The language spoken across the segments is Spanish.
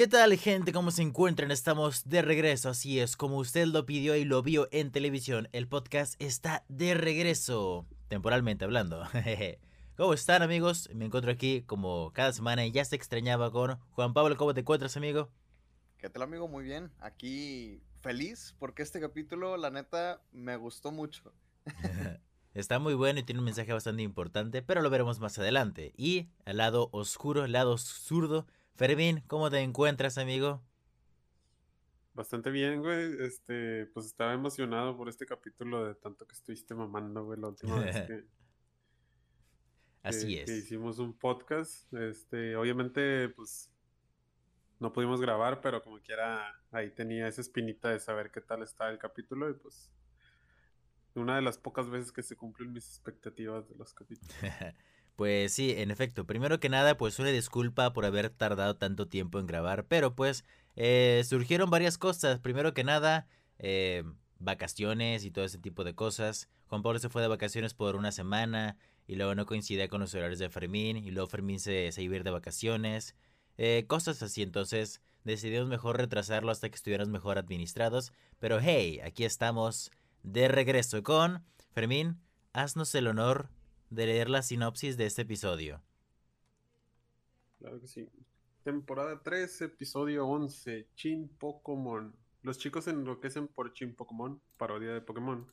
¿Qué tal gente? ¿Cómo se encuentran? Estamos de regreso, así es, como usted lo pidió y lo vio en televisión, el podcast está de regreso, temporalmente hablando. ¿Cómo están amigos? Me encuentro aquí como cada semana y ya se extrañaba con Juan Pablo. ¿Cómo te encuentras amigo? ¿Qué tal amigo? Muy bien. Aquí feliz porque este capítulo, la neta, me gustó mucho. Está muy bueno y tiene un mensaje bastante importante, pero lo veremos más adelante. Y al lado oscuro, al lado zurdo, Fermín, ¿cómo te encuentras, amigo? Bastante bien, güey. Este, pues estaba emocionado por este capítulo de tanto que estuviste mamando, güey, la última vez que. Así es. Que hicimos un podcast. Este, obviamente, pues. No pudimos grabar, pero como quiera, ahí tenía esa espinita de saber qué tal está el capítulo y pues. Una de las pocas veces que se cumplen mis expectativas de los capítulos. Pues sí, en efecto. Primero que nada, pues una disculpa por haber tardado tanto tiempo en grabar. Pero pues eh, surgieron varias cosas. Primero que nada, eh, vacaciones y todo ese tipo de cosas. Juan Pablo se fue de vacaciones por una semana y luego no coincidía con los horarios de Fermín y luego Fermín se, se iba a ir de vacaciones. Eh, cosas así, entonces decidimos mejor retrasarlo hasta que estuvieran mejor administrados. Pero hey, aquí estamos de regreso con Fermín. Haznos el honor de leer la sinopsis de este episodio. Claro que sí. Temporada 3, episodio 11, Chin Pokémon. Los chicos se enloquecen por Chin Pokémon, parodia de Pokémon,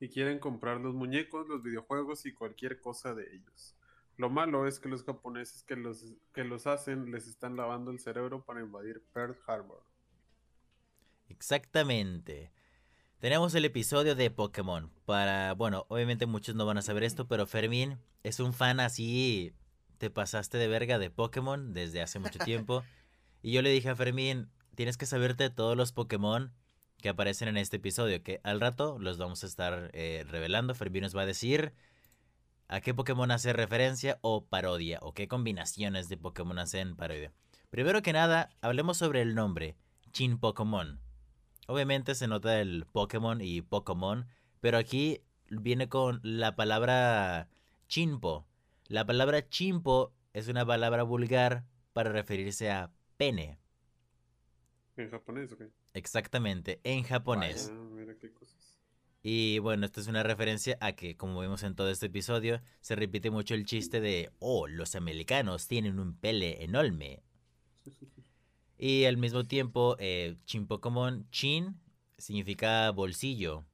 y quieren comprar los muñecos, los videojuegos y cualquier cosa de ellos. Lo malo es que los japoneses que los, que los hacen les están lavando el cerebro para invadir Pearl Harbor. Exactamente. Tenemos el episodio de Pokémon. Para, bueno, obviamente muchos no van a saber esto, pero Fermín es un fan así. Te pasaste de verga de Pokémon desde hace mucho tiempo. y yo le dije a Fermín, tienes que saberte todos los Pokémon que aparecen en este episodio, que al rato los vamos a estar eh, revelando. Fermín nos va a decir a qué Pokémon hace referencia o parodia, o qué combinaciones de Pokémon hacen parodia. Primero que nada, hablemos sobre el nombre, Chin Pokémon. Obviamente se nota el Pokémon y Pokémon, pero aquí viene con la palabra chimpo. La palabra chimpo es una palabra vulgar para referirse a pene. ¿En japonés o qué? Exactamente, en japonés. Ah, mira qué cosas. Y bueno, esto es una referencia a que, como vimos en todo este episodio, se repite mucho el chiste de, oh, los americanos tienen un pele enorme. Y al mismo tiempo, eh, Chin Pokémon, Chin significa bolsillo.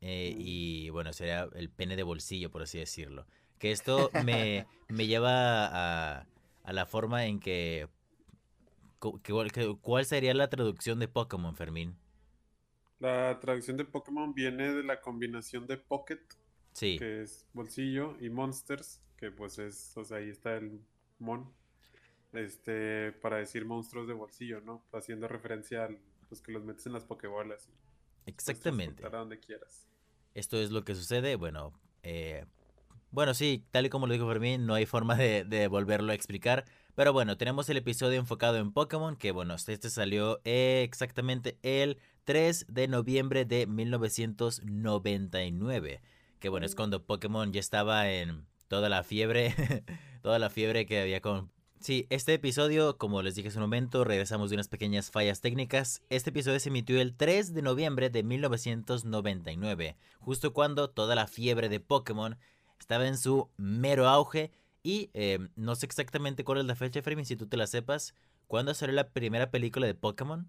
Eh, y bueno, sería el pene de bolsillo, por así decirlo. Que esto me, me lleva a, a, la forma en que, que, que, ¿Cuál sería la traducción de Pokémon, Fermín? La traducción de Pokémon viene de la combinación de Pocket, sí. que es bolsillo, y Monsters, que pues es, o sea, ahí está el Mon este, para decir monstruos de bolsillo, ¿no? Haciendo referencia a los que los metes en las pokebolas. Exactamente. A donde quieras. Esto es lo que sucede, bueno, eh, bueno, sí, tal y como lo dijo Fermín, no hay forma de, de, volverlo a explicar. Pero bueno, tenemos el episodio enfocado en Pokémon, que bueno, este salió exactamente el 3 de noviembre de 1999. Que bueno, es cuando Pokémon ya estaba en toda la fiebre, toda la fiebre que había con Sí, este episodio, como les dije hace un momento, regresamos de unas pequeñas fallas técnicas. Este episodio se emitió el 3 de noviembre de 1999, justo cuando toda la fiebre de Pokémon estaba en su mero auge. Y eh, no sé exactamente cuál es la fecha, Fermin, si tú te la sepas. ¿Cuándo salió la primera película de Pokémon?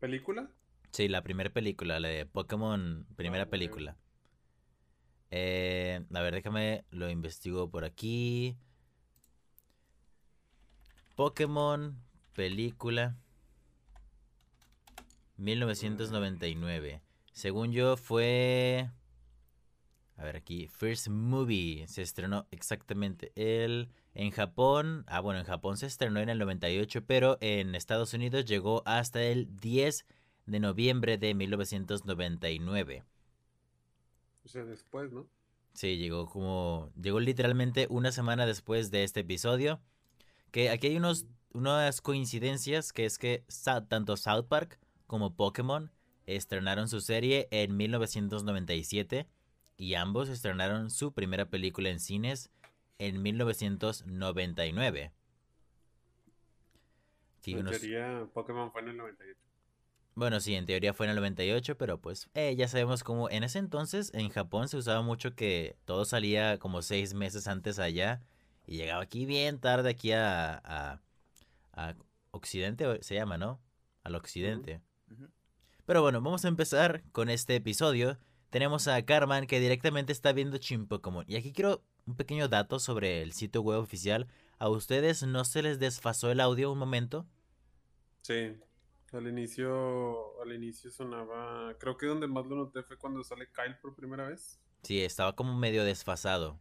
¿Película? Sí, la primera película, la de Pokémon, primera ah, película. Eh, a ver, déjame, lo investigo por aquí. Pokémon, película. 1999. Según yo fue... A ver aquí, First Movie se estrenó exactamente el... En Japón, ah bueno, en Japón se estrenó en el 98, pero en Estados Unidos llegó hasta el 10 de noviembre de 1999. O sea, después, ¿no? Sí, llegó como... Llegó literalmente una semana después de este episodio. Que aquí hay unos, unas coincidencias, que es que tanto South Park como Pokémon estrenaron su serie en 1997 y ambos estrenaron su primera película en cines en 1999. Sí, en unos- teoría, Pokémon fue en el 98. Bueno, sí, en teoría fue en el 98, pero pues eh, ya sabemos cómo en ese entonces en Japón se usaba mucho que todo salía como seis meses antes allá y llegaba aquí bien tarde aquí a, a, a Occidente, se llama, ¿no? Al Occidente. Pero bueno, vamos a empezar con este episodio. Tenemos a Carman que directamente está viendo Pokémon. Y aquí quiero un pequeño dato sobre el sitio web oficial. ¿A ustedes no se les desfasó el audio un momento? Sí, al inicio, al inicio sonaba, creo que donde más lo noté fue cuando sale Kyle por primera vez. Sí, estaba como medio desfasado.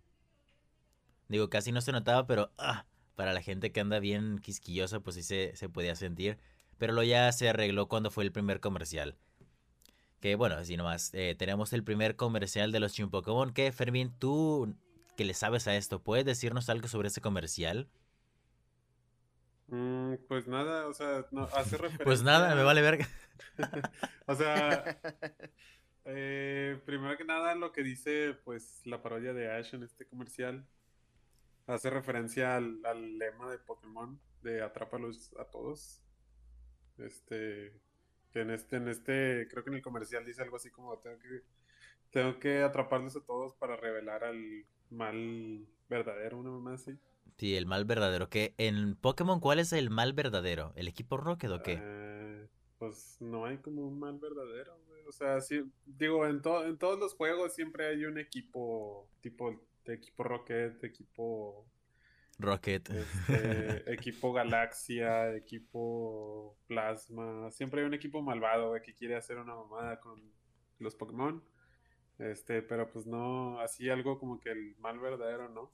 Digo, casi no se notaba, pero ah, para la gente que anda bien quisquillosa, pues sí se, se podía sentir. Pero lo ya se arregló cuando fue el primer comercial. Que bueno, así nomás. eh, tenemos el primer comercial de los Shin Pokémon. Que Fermín, tú que le sabes a esto, ¿puedes decirnos algo sobre ese comercial? Mm, pues nada, o sea, no, hace referencia. Pues nada, me vale verga. O sea, eh, primero que nada, lo que dice, pues, la parodia de Ash en este comercial hace referencia al, al lema de Pokémon de atrápalos a todos. Este, que en este, en este, creo que en el comercial dice algo así como tengo que, tengo que atraparlos a todos para revelar al mal verdadero, una mamá así. Sí, el mal verdadero. Que en Pokémon, ¿cuál es el mal verdadero? ¿El equipo Rocket o qué? Eh, pues no hay como un mal verdadero, güey. O sea, sí, digo, en, to- en todos los juegos siempre hay un equipo, tipo equipo Rocket, equipo, Rocket. este, equipo Galaxia, equipo Plasma. Siempre hay un equipo malvado, que quiere hacer una mamada con los Pokémon. Este, pero pues no, así algo como que el mal verdadero, ¿no?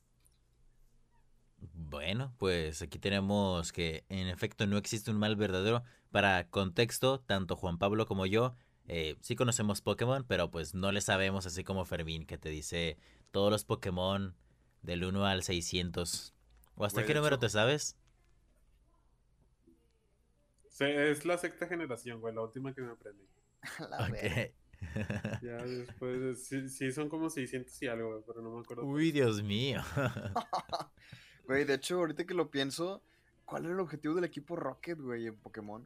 Bueno, pues aquí tenemos que en efecto no existe un mal verdadero. Para contexto, tanto Juan Pablo como yo eh, sí conocemos Pokémon, pero pues no le sabemos así como Fermín que te dice todos los Pokémon del 1 al 600. ¿O hasta Güey, qué número hecho- te sabes? Se- es la sexta generación, güey, la última que me aprendí. La verga. Ok. Ya después, sí, sí son como 600 y algo, güey, pero no me acuerdo. Uy, Dios mío. Güey, de hecho, ahorita que lo pienso, ¿cuál era el objetivo del equipo Rocket, güey, en Pokémon?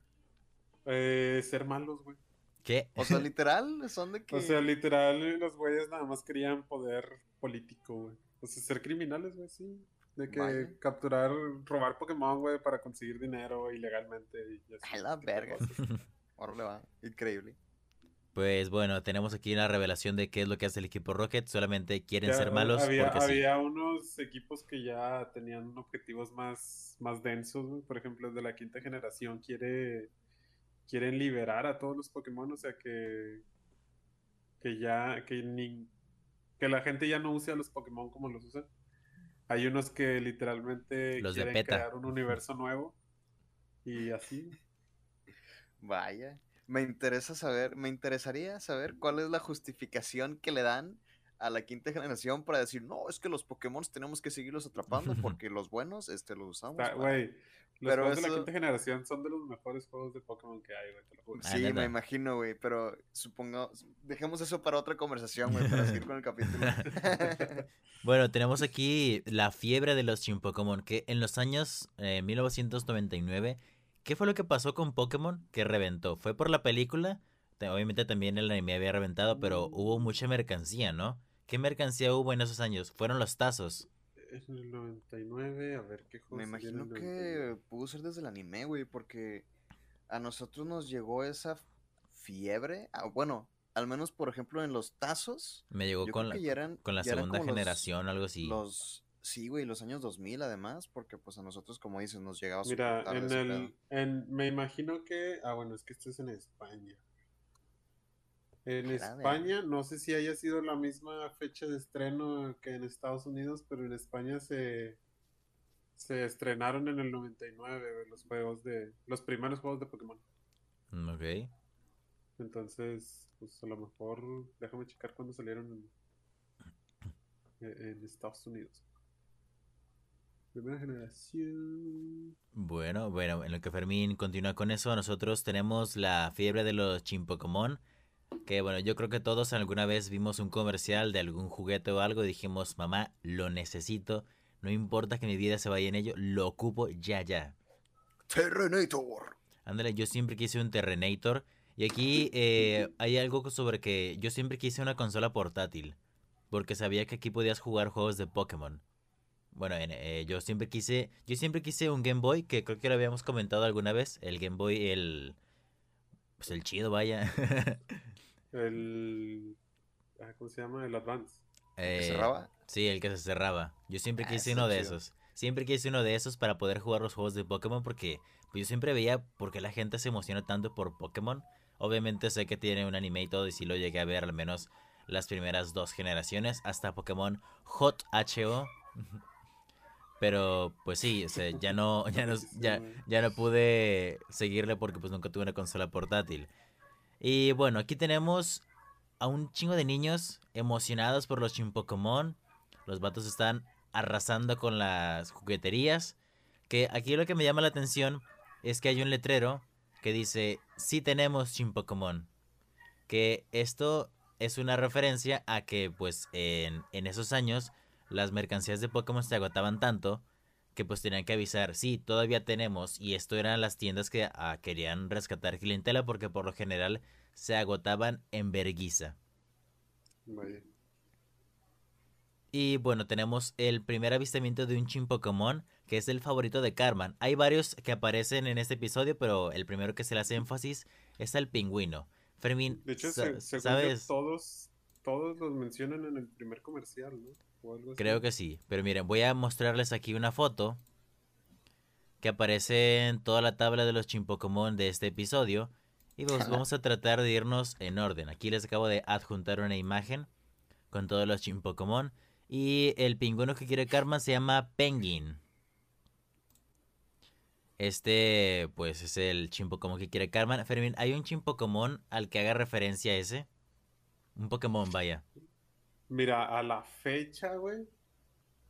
Eh, ser malos, güey. ¿Qué? O sea, literal, son de que... O sea, literal, los güeyes nada más querían poder político, güey. O sea, ser criminales, güey, sí. De que Vaya. capturar, robar Pokémon, güey, para conseguir dinero ilegalmente y así. A la verga. Órale, va. Increíble. Pues bueno, tenemos aquí una revelación de qué es lo que hace el equipo Rocket. Solamente quieren Ya, ser malos había, porque sí. había unos equipos que ya tenían objetivos más, más densos, güey. Por ejemplo, el de la quinta generación quiere quieren liberar a todos los Pokémon, o sea que que ya que ni que la gente ya no use a los Pokémon como los usan. Hay unos que literalmente Los de quieren PETA. crear un universo nuevo y así. Vaya. Me interesa saber, me interesaría saber cuál es la justificación que le dan a la quinta generación para decir, no, es que los Pokémon tenemos que seguirlos atrapando porque los buenos, este, los usamos. Para-". Los Pero juegos de la quinta generación son de los mejores juegos de Pokémon que hay, güey, te lo juro. Sí, me imagino, güey, pero supongo, dejemos eso para otra conversación, güey, para seguir con el capítulo. Bueno, tenemos aquí la fiebre de los Shin Pokémon, que en los años eh, 1999, ¿qué fue lo que pasó con Pokémon que reventó? ¿Fue por la película? Te- Obviamente también el anime había reventado, pero hubo mucha mercancía, ¿no? ¿Qué mercancía hubo en esos años? Fueron los tazos. En el 99, a ver qué juego Me imagino 99? que pudo ser desde el anime, güey, porque a nosotros nos llegó esa fiebre. ah, bueno, al menos, por ejemplo, en los tazos. Me llegó con la, eran, con la segunda como los- generación, algo así. Los, sí, güey, los años 2000 además, porque pues a nosotros, como dices, nos llegaba Mira, en el, en, me imagino que, ah, bueno, es que esto es en España. En España, no sé si haya sido la misma fecha de estreno que en Estados Unidos, pero en España se, se estrenaron en el 99 güey, los juegos de, los primeros juegos de Pokémon. Mm, Ok. Entonces, pues a lo mejor, déjame checar cuándo salieron en, en Estados Unidos. Primera generación. Bueno, bueno, en lo que Fermín continúa con eso, nosotros tenemos la fiebre de los Shin Pokémon. Que bueno, yo creo que todos alguna vez vimos un comercial de algún juguete o algo y dijimos, mamá, lo necesito. No importa que mi vida se vaya en ello, lo ocupo ya, ya. Terrenator. Ándale, yo siempre quise un Terrenator. Y aquí eh, hay algo sobre que yo siempre quise una consola portátil. Porque sabía que aquí podías jugar juegos de Pokémon. Bueno, en- eh, yo siempre quise. Yo siempre quise un Game Boy, que creo que lo habíamos comentado alguna vez. El Game Boy, el. Pues el chido, vaya. El. ah, ¿Cómo se llama? El Advance. ¿Que Eh, cerraba? Sí, el que se cerraba. Yo siempre Ah, quise uno de chido. esos. Siempre quise uno de esos para poder jugar los juegos de Pokémon porque pues, yo siempre veía por qué la gente se emociona tanto por Pokémon. Obviamente sé que tiene un anime y todo y sí lo llegué a ver al menos las primeras dos generaciones hasta Pokémon Hot HO. Pero pues sí, o sea, ya no ya no ya, ya no pude seguirle porque pues nunca tuve una consola portátil. Y bueno, aquí tenemos a un chingo de niños emocionados por los Pokémon. Los vatos están arrasando con las jugueterías. Que aquí lo que me llama la atención es que hay un letrero que dice, sí tenemos Pokémon. Que esto es una referencia a que pues en, en esos años las mercancías de Pokémon se agotaban tanto que pues tenían que avisar, sí, todavía tenemos. Y esto eran las tiendas que ah, querían rescatar clientela porque por lo general se agotaban en verguiza. Y bueno, tenemos el primer avistamiento de un Chin Pokémon, que es el favorito de Carman. Hay varios que aparecen en este episodio, pero el primero que se le hace énfasis es el pingüino. Fermín, De hecho, sa- se- según yo, ¿sabes? todos, todos los mencionan en el primer comercial, ¿no? O algo así. Creo que sí. Pero miren, voy a mostrarles aquí una foto que aparece en toda la tabla de los Pokémon de este episodio. Y pues vamos a tratar de irnos en orden. Aquí les acabo de adjuntar una imagen con todos los Pokémon. Y el pingüino que quiere Karma se llama Penguin. Este, pues, es el Pokémon que quiere Karma. Fermín, ¿hay un Pokémon al que haga referencia ese? Un Pokémon, vaya. Mira, a la fecha, güey,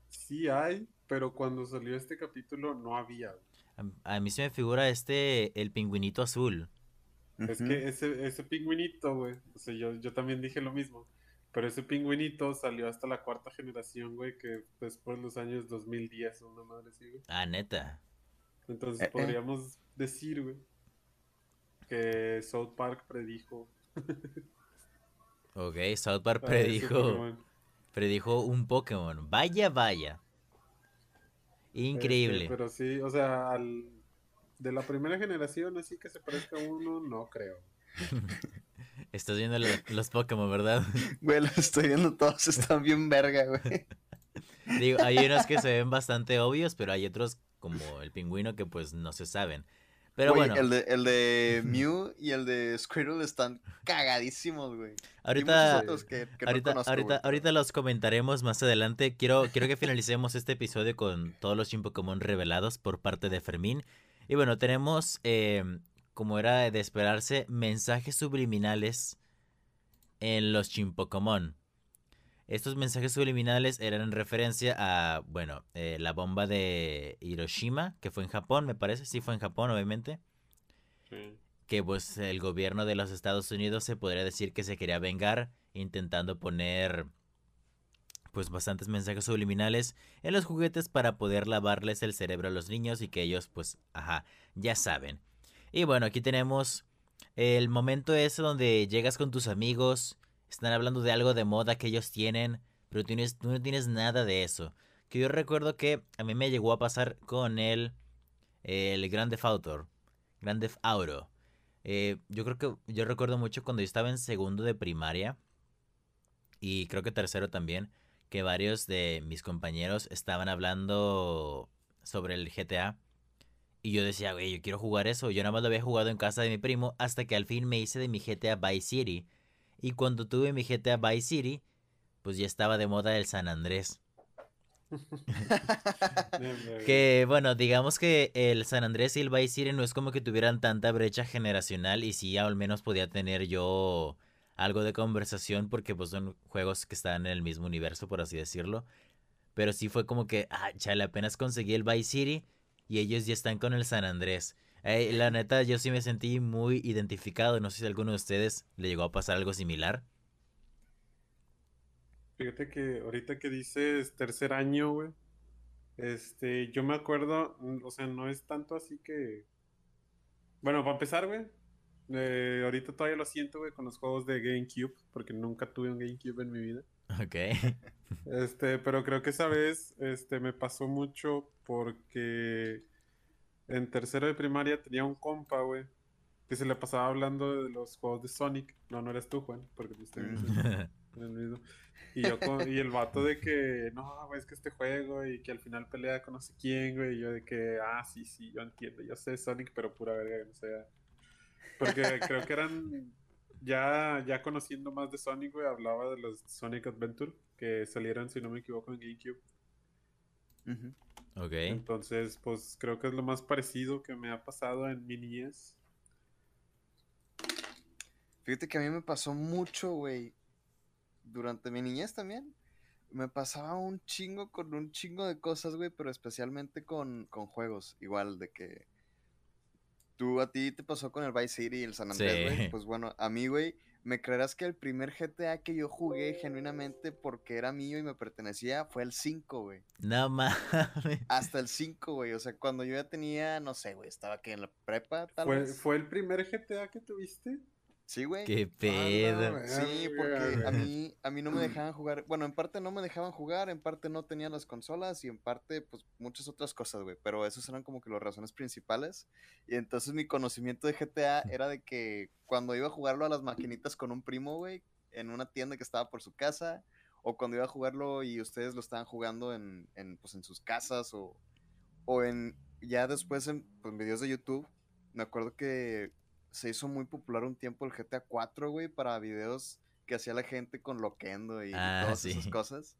sí hay, pero cuando salió este capítulo no había. güey. A, a mí se me figura este, el pingüinito azul. Es que ese, ese pingüinito, güey, o sea, yo, yo también dije lo mismo, pero ese pingüinito salió hasta la cuarta generación, güey, que después de los años 2010 o una madre así, güey. Ah, neta. Entonces Eh, eh. podríamos decir, güey, que South Park predijo. Ok, South Park predijo, predijo un Pokémon. Vaya, vaya. Increíble. Este, pero sí, o sea, al, de la primera generación, así que se parezca a uno, no creo. Estás viendo lo- los Pokémon, ¿verdad? Güey, lo estoy viendo todos, están bien verga, güey. Digo, hay unos que se ven bastante obvios, pero hay otros como el pingüino que pues no se saben. Pero bueno, el de, el de Mew y el de Squirtle están cagadísimos, güey. Ahorita, que, no ahorita, conozco, ahorita, ahorita los comentaremos más adelante. Quiero, quiero que finalicemos este episodio con todos los Pokémon revelados por parte de Fermín. Y bueno, tenemos, eh, como era de esperarse, mensajes subliminales en los Pokémon. Estos mensajes subliminales eran en referencia a, bueno, eh, la bomba de Hiroshima, que fue en Japón, me parece. Sí, fue en Japón, obviamente Sí. que pues el gobierno de los Estados Unidos se podría decir que se quería vengar intentando poner pues bastantes mensajes subliminales en los juguetes para poder lavarles el cerebro a los niños y que ellos pues ajá, ya saben. Y bueno, aquí tenemos el momento ese donde llegas con tus amigos, están hablando de algo de moda que ellos tienen, pero tú, no tienes nada de eso. Que yo recuerdo que a mí me llegó a pasar con el, el Grand Theft Auto. Grand Theft Auto. Eh, yo creo que yo recuerdo mucho cuando yo estaba en segundo de primaria y creo que tercero también, que varios de mis compañeros estaban hablando sobre el GTA y yo decía, güey, yo quiero jugar eso. Yo nada más lo había jugado en casa de mi primo hasta que al fin me hice de mi GTA Vice City. Y cuando tuve mi GTA Vice City, pues ya estaba de moda el San Andrés. Que bueno, digamos que el San Andrés y el Vice City no es como que tuvieran tanta brecha generacional y sí al menos podía tener yo algo de conversación porque pues son juegos que están en el mismo universo, por así decirlo. Pero sí fue como que, ah, chale, apenas conseguí el Vice City y ellos ya están con el San Andrés. La neta, yo sí me sentí muy identificado. No sé si a alguno de ustedes le llegó a pasar algo similar. Fíjate que ahorita que dices tercer año, güey, Este, yo me acuerdo, o sea, no es tanto así que. Bueno, para empezar, güey. eh, ahorita todavía lo siento, güey, con los juegos de GameCube, porque nunca tuve un GameCube en mi vida. Ok. Este, pero creo que esa vez, este, me pasó mucho porque en tercero de primaria tenía un compa, güey, que se le pasaba hablando de los juegos de Sonic. No, no eres tú, Juan, porque tú estás Mm. en el mismo. Y yo con- y el vato de que, no, güey, es que este juego y que al final pelea con no sé quién, güey. Y yo de que, ah, sí, sí, yo entiendo, yo sé Sonic, pero pura verga, o sea. Porque creo que eran, ya, ya conociendo más de Sonic, güey, hablaba de los Sonic Adventure que salieron, si no me equivoco, en GameCube. Ujú. Ok. Entonces, pues creo que es lo más parecido que me ha pasado en mi niñez. Fíjate que a mí me pasó mucho, güey. Durante mi niñez también. Me pasaba un chingo con un chingo de cosas, güey, pero especialmente con, con juegos. Igual de que. Tú a ti te pasó con el Vice City y el San Andrés, Sí. güey. Pues bueno, a mí, güey, me creerás que el primer GTA que yo jugué genuinamente porque era mío y me pertenecía fue el 5, güey. No mames. Hasta el 5, güey. O sea, cuando yo ya tenía, no sé, güey, estaba aquí en la prepa, tal ¿Fue, vez. ¿Fue el primer GTA que tuviste? Sí, güey. Qué Ah, pedo. no, Sí, porque a mí, a mí no me dejaban jugar. Bueno, en parte no me dejaban jugar, en parte no tenía las consolas y en parte, pues, muchas otras cosas, güey. Pero esas eran como que las razones principales. Y entonces mi conocimiento de GTA era de que cuando iba a jugarlo a las maquinitas con un primo, güey, en una tienda que estaba por su casa, o cuando iba a jugarlo y ustedes lo estaban jugando en, en, pues, en sus casas, o, o en, ya después en pues, videos de YouTube, me acuerdo que se hizo muy popular un tiempo el GTA 4, güey, para videos que hacía la gente con Loquendo y Ah, todas sí. esas cosas.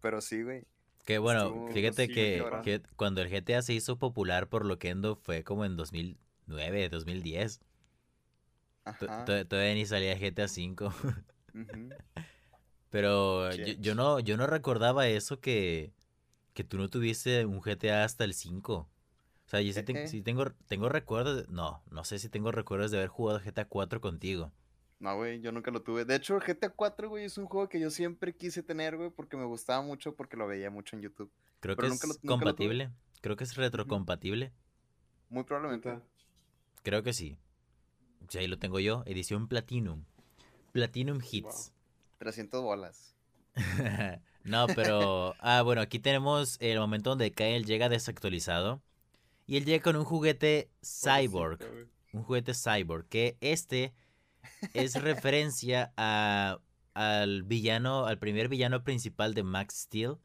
Pero sí, güey. Que bueno, Estuvo- fíjate que, que cuando el GTA se hizo popular por Loquendo fue como en 2009, 2010. To- Ajá. to- Todavía ni salía GTA V. ujú. Pero yo, Chech. yo no, yo no recordaba eso que, que tú no tuviste un GTA hasta el 5. O sea, yo sí, ten- sí tengo, tengo recuerdos, de- no, no sé si tengo recuerdos de haber jugado GTA 4 contigo. No, güey, yo nunca lo tuve. De hecho, GTA 4, güey, es un juego que yo siempre quise tener, güey, porque me gustaba mucho, porque lo veía mucho en YouTube. Creo Pero que nunca es lo- nunca lo tuve. compatible. Creo que es retrocompatible. Muy probablemente. Creo que sí. Sí, ahí lo tengo yo, edición Platinum. Platinum Hits. 300 bolas. no, pero. Ah, bueno, aquí tenemos el momento donde Kyle llega desactualizado. Y él llega con un juguete cyborg. Un juguete cyborg. Que este es referencia a, al villano, al primer villano principal de Max Steel.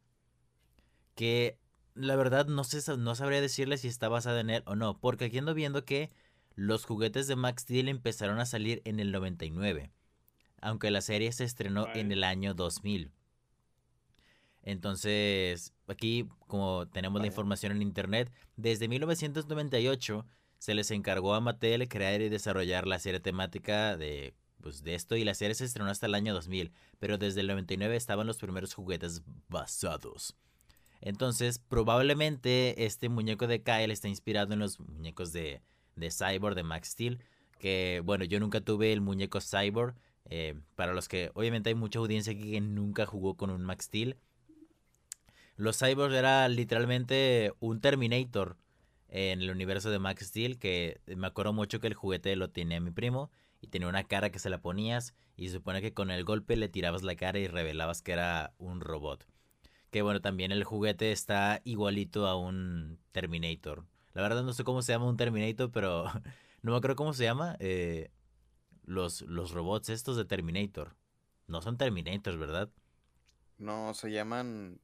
Que la verdad no, sé, no sabría decirle si está basado en él o no. Porque aquí ando viendo que los juguetes de Max Steel empezaron a salir en el 99. Aunque la serie se estrenó en el año 2000. Entonces, aquí, como tenemos la información en internet, desde 1998 se les encargó a Mattel crear y desarrollar la serie temática de, pues, de esto y la serie se estrenó hasta el año 2000, pero desde el 99 estaban los primeros juguetes basados. Entonces, probablemente este muñeco de Kyle está inspirado en los muñecos de, de Cyborg de Max Steel, que bueno, yo nunca tuve el muñeco Cyborg, eh, para los que obviamente hay mucha audiencia aquí que nunca jugó con un Max Steel. Los Cyborgs era literalmente un Terminator en el universo de Max Steel, que me acuerdo mucho que el juguete lo tenía mi primo y tenía una cara que se la ponías y se supone que con el golpe le tirabas la cara y revelabas que era un robot. Que bueno, también el juguete está igualito a un Terminator. La verdad no sé cómo se llama un Terminator, pero no me acuerdo cómo se llama. eh, los, los robots estos de Terminator. No son Terminators, ¿verdad? No, se llaman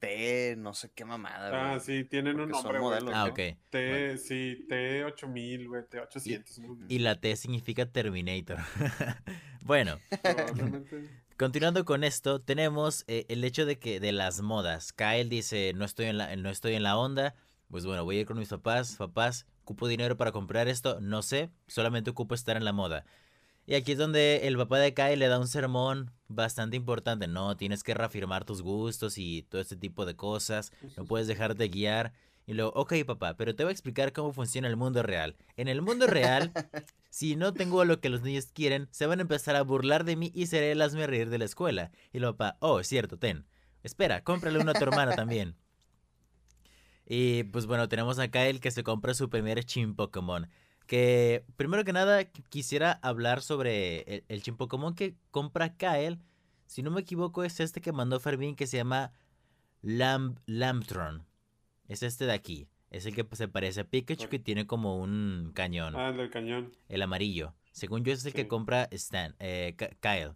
T, no sé qué mamada, güey. Ah, sí, tienen un Porque nombre, güey. modelos, Ah, ok. T, sí, T8000, güey, T800. ¿no? Y la T significa Terminator. bueno, continuando con esto, tenemos eh, el hecho de que de las modas. Kyle dice, no estoy en la, no estoy en la onda. Pues bueno, voy a ir con mis papás. Papás, ¿ocupo dinero para comprar esto? No sé, solamente ocupo estar en la moda. Y aquí es donde el papá de Kyle le da un sermón bastante importante. No, tienes que reafirmar tus gustos y todo este tipo de cosas. No puedes dejar de guiar. Y luego, ok papá, pero te voy a explicar cómo funciona el mundo real. En el mundo real, si no tengo lo que los niños quieren, se van a empezar a burlar de mí y seré el hazme reír de la escuela. Y el papá, oh, es cierto, ten. Espera, cómprale uno a tu hermana también. Y pues bueno, tenemos acá el que se compra su primer Chin Pokémon. Que primero que nada quisiera hablar sobre el, el Chin Pokémon que compra Kyle. Si no me equivoco, es este que mandó Fermín que se llama Lamb Lambtron. Es este de aquí. Es el que se parece a Pikachu que tiene como un cañón. Ah, el del cañón. El amarillo. Según yo, es el que compra Stan, eh, Kyle.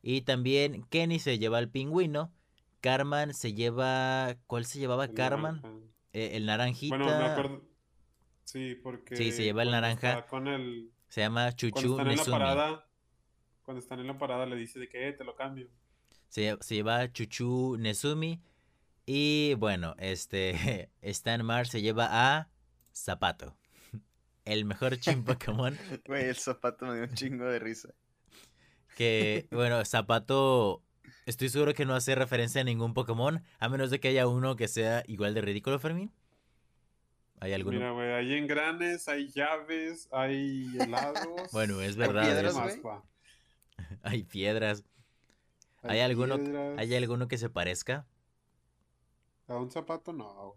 Y también Kenny se lleva al pingüino. Carman se lleva. ¿Cuál se llevaba el Carman? naranja. Eh, el naranjita. Bueno, me acuerdo. Sí, porque. Sí, se lleva el cuando naranja. Con el. Se llama Cuando Chuchu están en la Nezumi. parada. Cuando están en la parada le dice de que eh, te lo cambio. Se, se lleva Chuchu Nezumi. Y bueno, este. Stan Mar se lleva a Zapato. El mejor Chin Pokémon. Güey, el zapato me dio un chingo de risa. Que, bueno, Zapato. Estoy seguro que no hace referencia a ningún Pokémon. A menos de que haya uno que sea igual de ridículo, Fermín. ¿Hay alguno? Mira, güey, hay engranes, hay llaves, hay helados. Bueno, es Hay verdad. piedras, güey. pa. Hay piedras. ¿Hay alguno- piedras. ¿Hay alguno que se parezca? A un zapato no.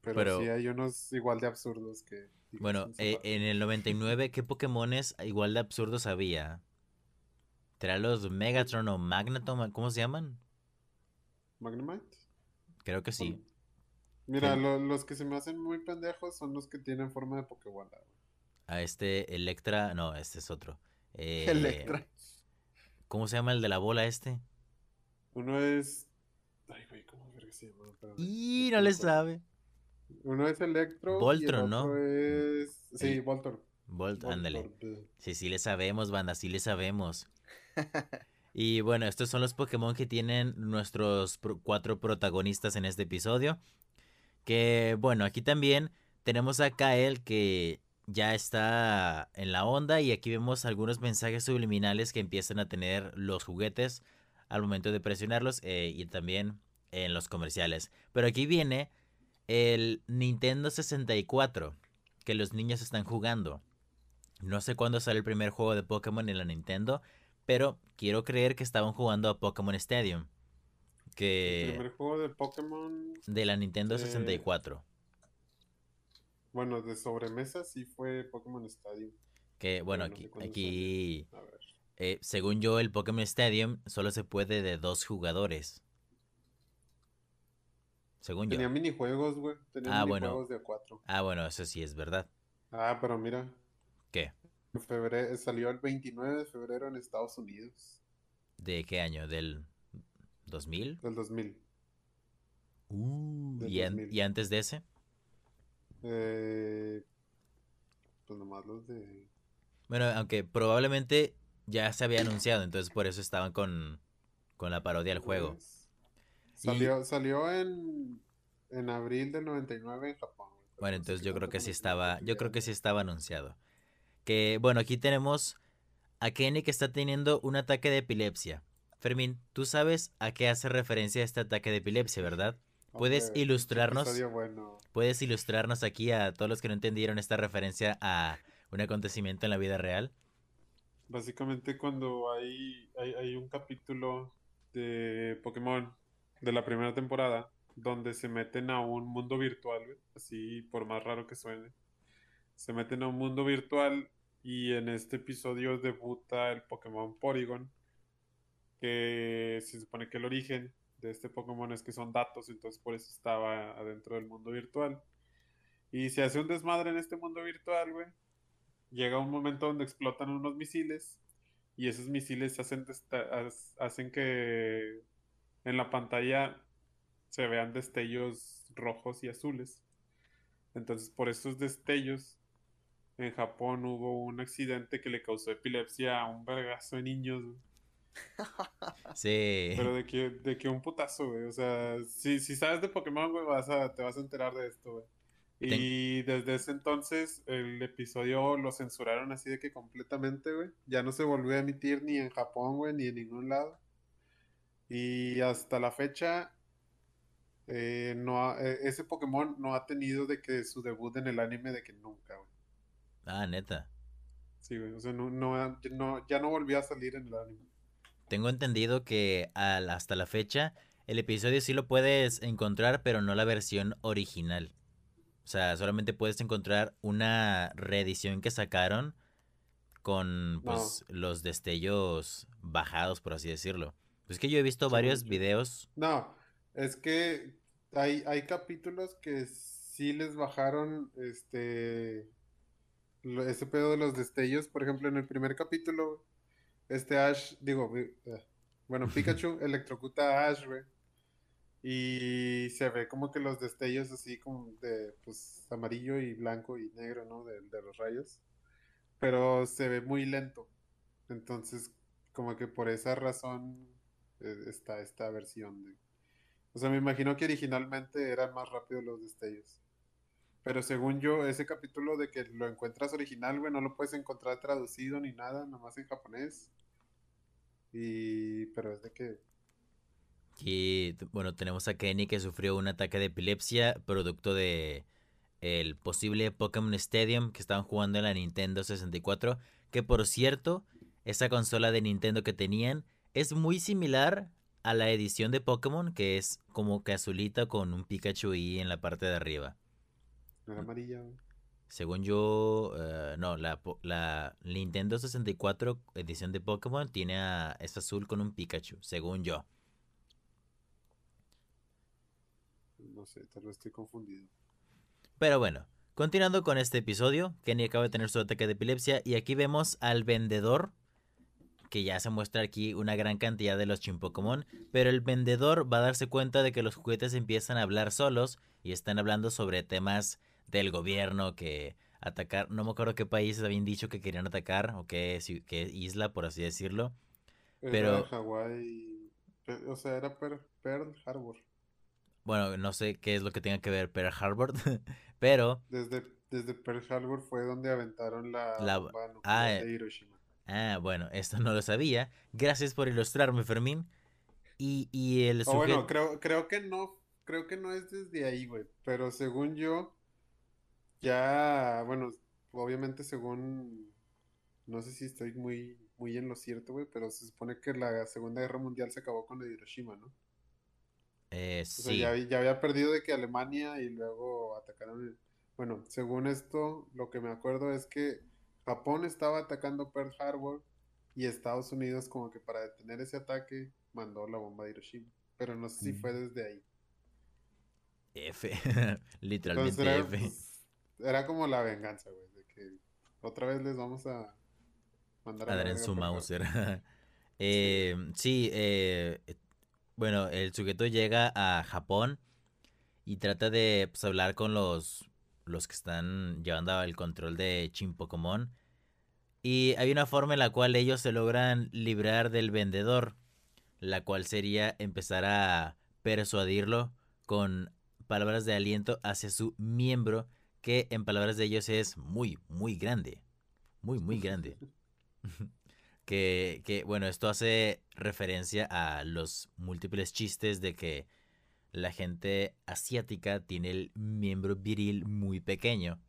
Pero, Pero- sí hay unos igual de absurdos que. Bueno, eh, en el 99, ¿qué Pokémones igual de absurdos había? ¿Será los Megatron o Magneton? ¿Cómo se llaman? Magnemite. Creo que sí. Bueno, Mira, lo- los que se me hacen muy pendejos son los que tienen forma de Pokébola. güey. A este Electra. No, este es otro. Eh, Electra. ¿Cómo se llama el de la bola este? Uno es. Ay, güey, ¿cómo verga se llama? Espérame. Y no le sabe. Uno es Electro. Voltron, y el ¿no? otro es. Sí, El- Voltor. Volt, ándale. Sí, sí le sabemos, banda, sí le sabemos. Y bueno, estos son los Pokémon que tienen nuestros pro- cuatro protagonistas en este episodio. Que bueno, aquí también tenemos a Kael que ya está en la onda y aquí vemos algunos mensajes subliminales que empiezan a tener los juguetes al momento de presionarlos eh, y también en los comerciales. Pero aquí viene el Nintendo 64 que los niños están jugando. No sé cuándo sale el primer juego de Pokémon en la Nintendo, pero quiero creer que estaban jugando a Pokémon Stadium. El primer juego de Pokémon. de la Nintendo eh, 64. Bueno, de sobremesa sí fue Pokémon Stadium. Que bueno, no aquí, sé aquí A ver. eh, según yo, el Pokémon Stadium solo se puede de dos jugadores. Según yo. Tenía minijuegos, güey. Tenía Ah, bueno. minijuegos de cuatro. Ah, bueno, eso sí es verdad. Ah, pero mira. ¿Qué? Febrero, salió el 29 de febrero en Estados Unidos. ¿De qué año? ¿Del 2000? Del 2000. Uh, Del ¿y, an- 2000. y antes de ese? Eh, pues nomás los de. Bueno, aunque probablemente ya se había anunciado, entonces por eso estaban con, con la parodia del juego. pues, Salió, salió en, en abril del 99 en Japón. Bueno, entonces yo creo que sí estaba, yo creo que sí estaba anunciado. Que bueno, aquí tenemos a Kenny que está teniendo un ataque de epilepsia. Fermín, tú sabes a qué hace referencia este ataque de epilepsia, ¿verdad? ¿puedes ilustrarnos? bueno. ¿Puedes ilustrarnos aquí a todos los que no entendieron esta referencia a un acontecimiento en la vida real? Básicamente cuando hay, hay, hay un capítulo de Pokémon de la primera temporada donde se meten a un mundo virtual, así por más raro que suene. Se meten a un mundo virtual y en este episodio debuta el Pokémon Porygon, que se supone que el origen de este Pokémon es que son datos, entonces por eso estaba adentro del mundo virtual. Y se hace un desmadre en este mundo virtual, güey llega un momento donde explotan unos misiles y esos misiles hacen, hacen que en la pantalla se vean destellos rojos y azules. Entonces, por esos destellos, en Japón hubo un accidente que le causó epilepsia a un vergazo de niños. güey. Sí. Pero de que, de que un putazo, güey. O sea, si, si sabes de Pokémon, güey, vas a, te vas a enterar de esto, güey. Ten- Y desde ese entonces el episodio lo censuraron así de que completamente, güey. Ya no se volvió a emitir ni en Japón, güey, ni en ningún lado. Y hasta la fecha, eh, no ha- eh, ese Pokémon no ha tenido de que su debut en el anime de que nunca, güey. Ah, neta. Sí, güey. O sea, no, no, no- ya no volvió a salir en el anime. Tengo entendido que al- hasta la fecha el episodio sí lo puedes encontrar, pero no la versión original. O sea, solamente puedes encontrar una reedición que sacaron con pues los destellos bajados, por así decirlo. Es que yo he visto varios videos. No, es que hay, hay capítulos que sí les bajaron este ese pedo de los destellos. Por ejemplo, en el primer capítulo, este Ash, digo, eh, bueno, Pikachu electrocuta a Ash, güey. Y se ve como que los destellos así como de pues amarillo y blanco y negro, ¿no? De, los rayos. Pero se ve muy lento. Entonces, como que por esa razón eh, está esta versión de... O sea, me imagino que originalmente eran más rápidos los destellos. Pero según yo, ese capítulo de que lo encuentras original, güey, no lo puedes encontrar traducido ni nada, nomás en japonés. Y... Pero es de que y bueno, tenemos a Kenny que sufrió un ataque de epilepsia producto de el posible Pokémon Stadium que estaban jugando en la Nintendo 64, que por cierto, esa consola de Nintendo que tenían es muy similar a la edición de Pokémon, que es como que azulita con un Pikachu ahí en la parte de arriba. ¿No amarilla? Según yo, eh, no, la, la, Nintendo 64 edición de Pokémon tiene a, es azul con un Pikachu, según yo. No sé, tal vez estoy confundido. Pero bueno, continuando con este episodio, Kenny acaba de tener su ataque de epilepsia y aquí vemos al vendedor, que ya se muestra aquí una gran cantidad de los Chimpocomón, pero el vendedor va a darse cuenta de que los juguetes empiezan a hablar solos y están hablando sobre temas del gobierno que atacar, no me acuerdo qué países habían dicho que querían atacar o qué, qué isla, por así decirlo. Pero Hawái, o sea, era Pearl Harbor. Bueno, no sé qué es lo que tenga que ver Pearl Harbor, pero... Desde, desde Pearl Harbor fue donde aventaron la, bomba ah, de Hiroshima. Ah, bueno, esto no lo sabía. Gracias por ilustrarme, Fermín. Y, y el sujeto... bueno, creo, creo que no, creo que no es desde ahí, güey. Pero según yo, ya, bueno, obviamente según... No sé si estoy muy, muy en lo cierto, güey, pero se supone que la Segunda Guerra Mundial se acabó con la Hiroshima, ¿no? Eh, sí. ya, había perdido de que Alemania y luego atacaron. Bueno, según esto, lo que me acuerdo es que Japón estaba atacando Pearl Harbor y Estados Unidos, como que para detener ese ataque, mandó la bomba de Hiroshima. Pero no sé si fue mm. desde ahí. F, literalmente era, F. Pues, era como la venganza, güey, de que otra vez les vamos a mandar a, dar en su Mauser. eh, sí, eh, bueno, el sujeto llega a Japón y trata de pues, hablar con los, los que están llevando el control de Pokémon. Y hay una forma en la cual ellos se logran librar del vendedor, la cual sería empezar a persuadirlo con palabras de aliento hacia su miembro, que en palabras de ellos es muy, muy grande. Muy, muy grande. Que, bueno, esto hace referencia a los múltiples chistes de que la gente asiática tiene el miembro viril muy pequeño.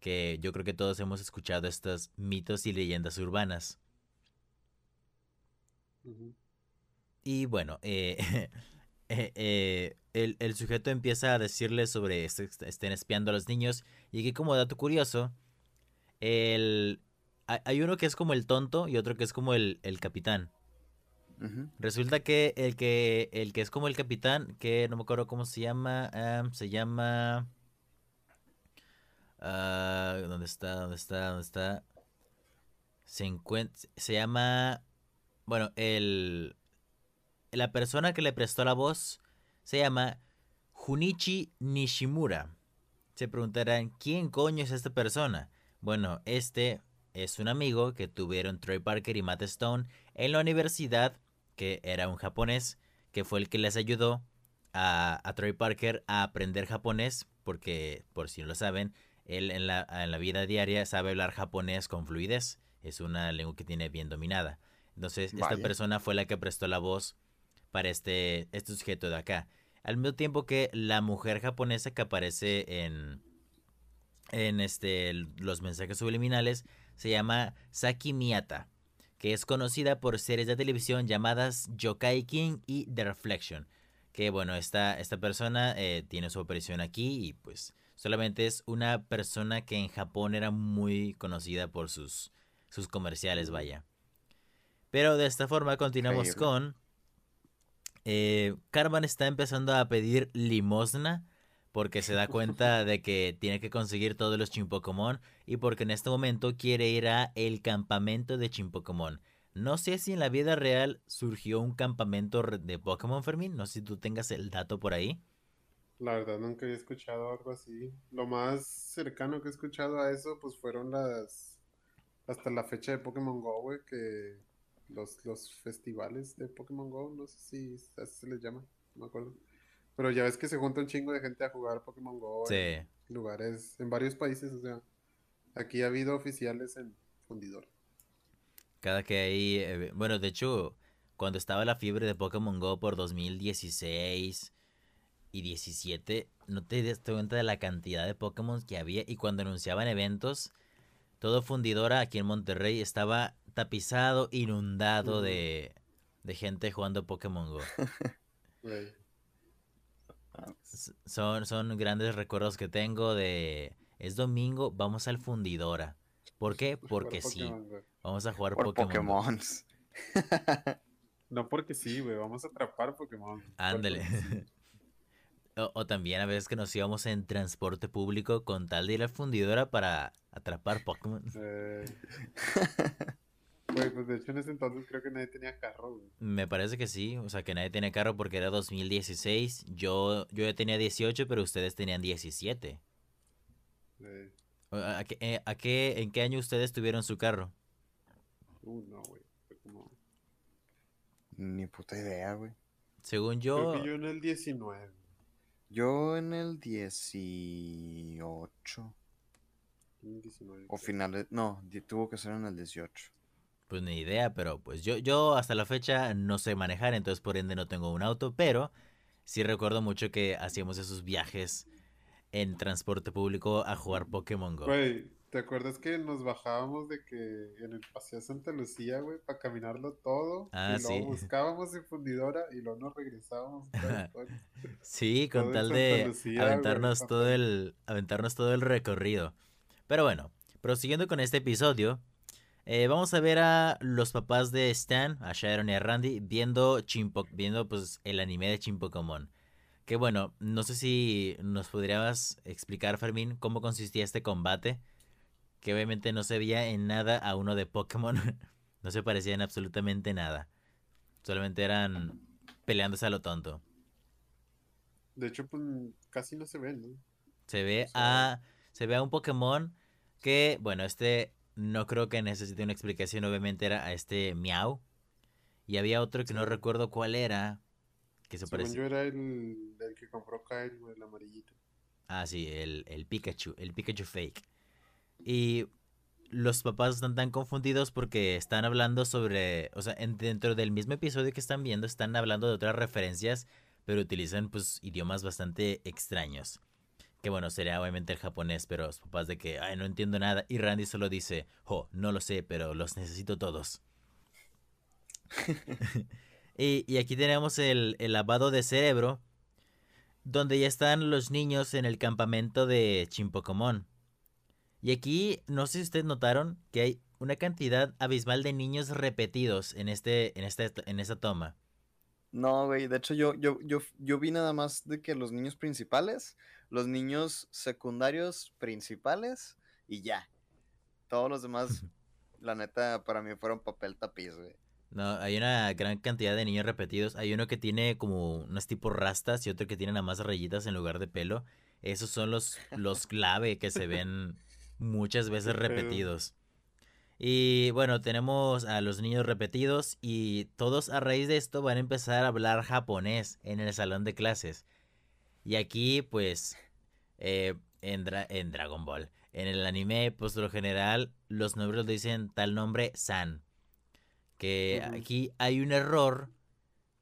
Que yo creo que todos hemos escuchado estos mitos y leyendas urbanas. Y bueno, eh, eh, eh, el, el, sujeto empieza a decirle sobre estén espiando a los niños. Y que como dato curioso, el, hay uno que es como el tonto y otro que es como el, capitán. Resulta que el que el que es como el capitán, que no me acuerdo cómo se llama, se llama... Ah, ¿Dónde está? ¿Dónde está? ¿Dónde está? Se encuentra... Se llama... Bueno, el... La persona que le prestó la voz se llama Junichi Nishimura. Se preguntarán, ¿quién coño es esta persona? Bueno, este es un amigo que tuvieron Troy Parker y Matt Stone en la universidad, que era un japonés, que fue el que les ayudó a, Troy Parker a aprender japonés, porque por si no lo saben, él en la, en la vida diaria sabe hablar japonés con fluidez, es una lengua que tiene bien dominada. Entonces, esta persona fue la que prestó la voz para este, este sujeto de acá. Al mismo tiempo que la mujer japonesa que aparece en, en este, los mensajes subliminales se llama Saki Miyata, que es conocida por series de televisión llamadas Yokai King y The Reflection. Que bueno, esta, esta persona eh, tiene su aparición aquí y pues solamente es una persona que en Japón era muy conocida por sus, sus comerciales, vaya. Pero de esta forma continuamos Increíble. con... Eh, Carmen está empezando a pedir limosna porque se da cuenta de que tiene que conseguir todos los Chimpocomon y porque en este momento quiere ir a el campamento de Chimpocomon. No sé si en la vida real surgió un campamento de Pokémon Fermín, no sé si tú tengas el dato por ahí. La verdad nunca había escuchado algo así. Lo más cercano que he escuchado a eso, pues fueron las... Hasta la fecha de Pokémon Go, güey, que los, los festivales de Pokémon Go, no sé si así se les llama, no me acuerdo. Pero ya ves que se junta un chingo de gente a jugar Pokémon Go Sí. en lugares, en varios países, o sea, aquí ha habido oficiales en Fundidor. Cada que hay, eh, bueno, de hecho, cuando estaba la fiebre de Pokémon Go por 2016 y 17, no te das cuenta de la cantidad de Pokémon que había y cuando anunciaban eventos, todo Fundidora aquí en Monterrey estaba tapizado, inundado de, de gente jugando Pokémon Go. Son, son grandes recuerdos que tengo de... Es domingo, vamos al Fundidora. ¿Por qué? Porque sí. Pokémon. Vamos a jugar Por Pokémon. No porque sí, güey, vamos a atrapar Pokémon. Ándale. Sí. O, o también a veces que nos íbamos en transporte público con tal de ir a fundidora para atrapar Pokémon. Eh, Güey, pues de hecho en ese entonces creo que nadie tenía carro, güey. Me parece que sí, o sea que nadie tenía carro porque era 2016. Yo, yo ya tenía 18, pero ustedes tenían 17. Eh, O- ¿A, a qué, eh, a qué- ¿En qué año ustedes tuvieron su carro? uh, no, güey. Fue como... Ni puta idea, güey. Según Creo yo, que yo en el 19. Yo en el 18. en el 19 O creo. finales. No, tuvo que ser en el 18. Pues ni idea, pero pues yo, yo hasta la fecha no sé manejar, entonces por ende no tengo un auto, pero sí recuerdo mucho que hacíamos esos viajes en transporte público a jugar Pokémon Go. Güey, ¿te acuerdas que nos bajábamos de que en el Paseo Santa Lucía, güey, para caminarlo todo? Ah, y luego sí. buscábamos en fundidora y luego nos regresábamos. Sí, con tal de Lucía, aventarnos todo el aventarnos todo el recorrido. Pero bueno, prosiguiendo con este episodio, eh, vamos a ver a los papás de Stan, a Sharon y a Randy, viendo Chimpo, viendo pues el anime de Chimpocomon. Que bueno, no sé si nos podrías explicar, Fermín, cómo consistía este combate. Que obviamente no se veía en nada a uno de Pokémon. no se parecía en absolutamente nada. Solamente eran peleándose a lo tonto. De hecho, pues casi no se ven, ¿no? Se ve O sea- a. Se ve a un Pokémon que, bueno, este no creo que necesite una explicación. Obviamente era a este Miau. Y había otro que no recuerdo cuál era. Que se Según parecía. yo era el, el que compró Kyle, el amarillito. Ah, sí, el, el Pikachu. El Pikachu fake. Y los papás están tan confundidos porque están hablando sobre. O sea, en- dentro del mismo episodio que están viendo, están hablando de otras referencias. Pero utilizan, pues, idiomas bastante extraños. Que bueno, sería obviamente el japonés, pero los papás de que, ay, no entiendo nada. Y Randy solo dice, oh, no lo sé, pero los necesito todos. y, y aquí tenemos el, el lavado de cerebro, donde ya están los niños en el campamento de Chimpocomón. Y aquí, no sé si ustedes notaron que hay una cantidad abismal de niños repetidos en, este, en, este, en esta toma. No, güey. De hecho, yo, yo, yo, yo vi nada más de que los niños principales, los niños secundarios principales y ya. Todos los demás, la neta, para mí fueron papel tapiz, güey. No, hay una gran cantidad de niños repetidos. Hay uno que tiene como unos tipos rastas y otro que tiene nada más rayitas en lugar de pelo. Esos son los, los clave que se ven muchas veces repetidos. Y bueno, tenemos a los niños repetidos y todos a raíz de esto van a empezar a hablar japonés en el salón de clases. Y aquí, pues, eh, en, Dra- en Dragon Ball, en el anime, pues, por lo general, los nombres los dicen tal nombre San. Que aquí hay un error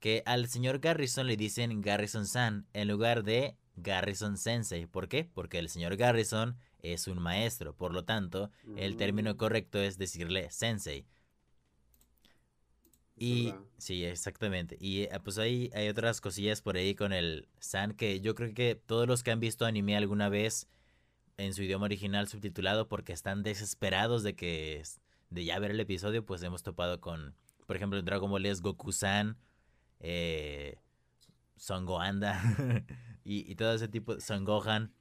que al señor Garrison le dicen Garrison San en lugar de Garrison Sensei. ¿Por qué? Porque el señor Garrison es un maestro, por lo tanto, el término Mm. correcto es decirle Sensei. Y sí, exactamente. Y eh, pues ahí hay otras cosillas por ahí con el San que yo creo que todos los que han visto anime alguna vez en su idioma original subtitulado porque están desesperados de que de ya ver el episodio, pues hemos topado con, por ejemplo, en Dragon Ball es Goku-san, eh, Son Goanda y, y, todo ese tipo, Son Gohan,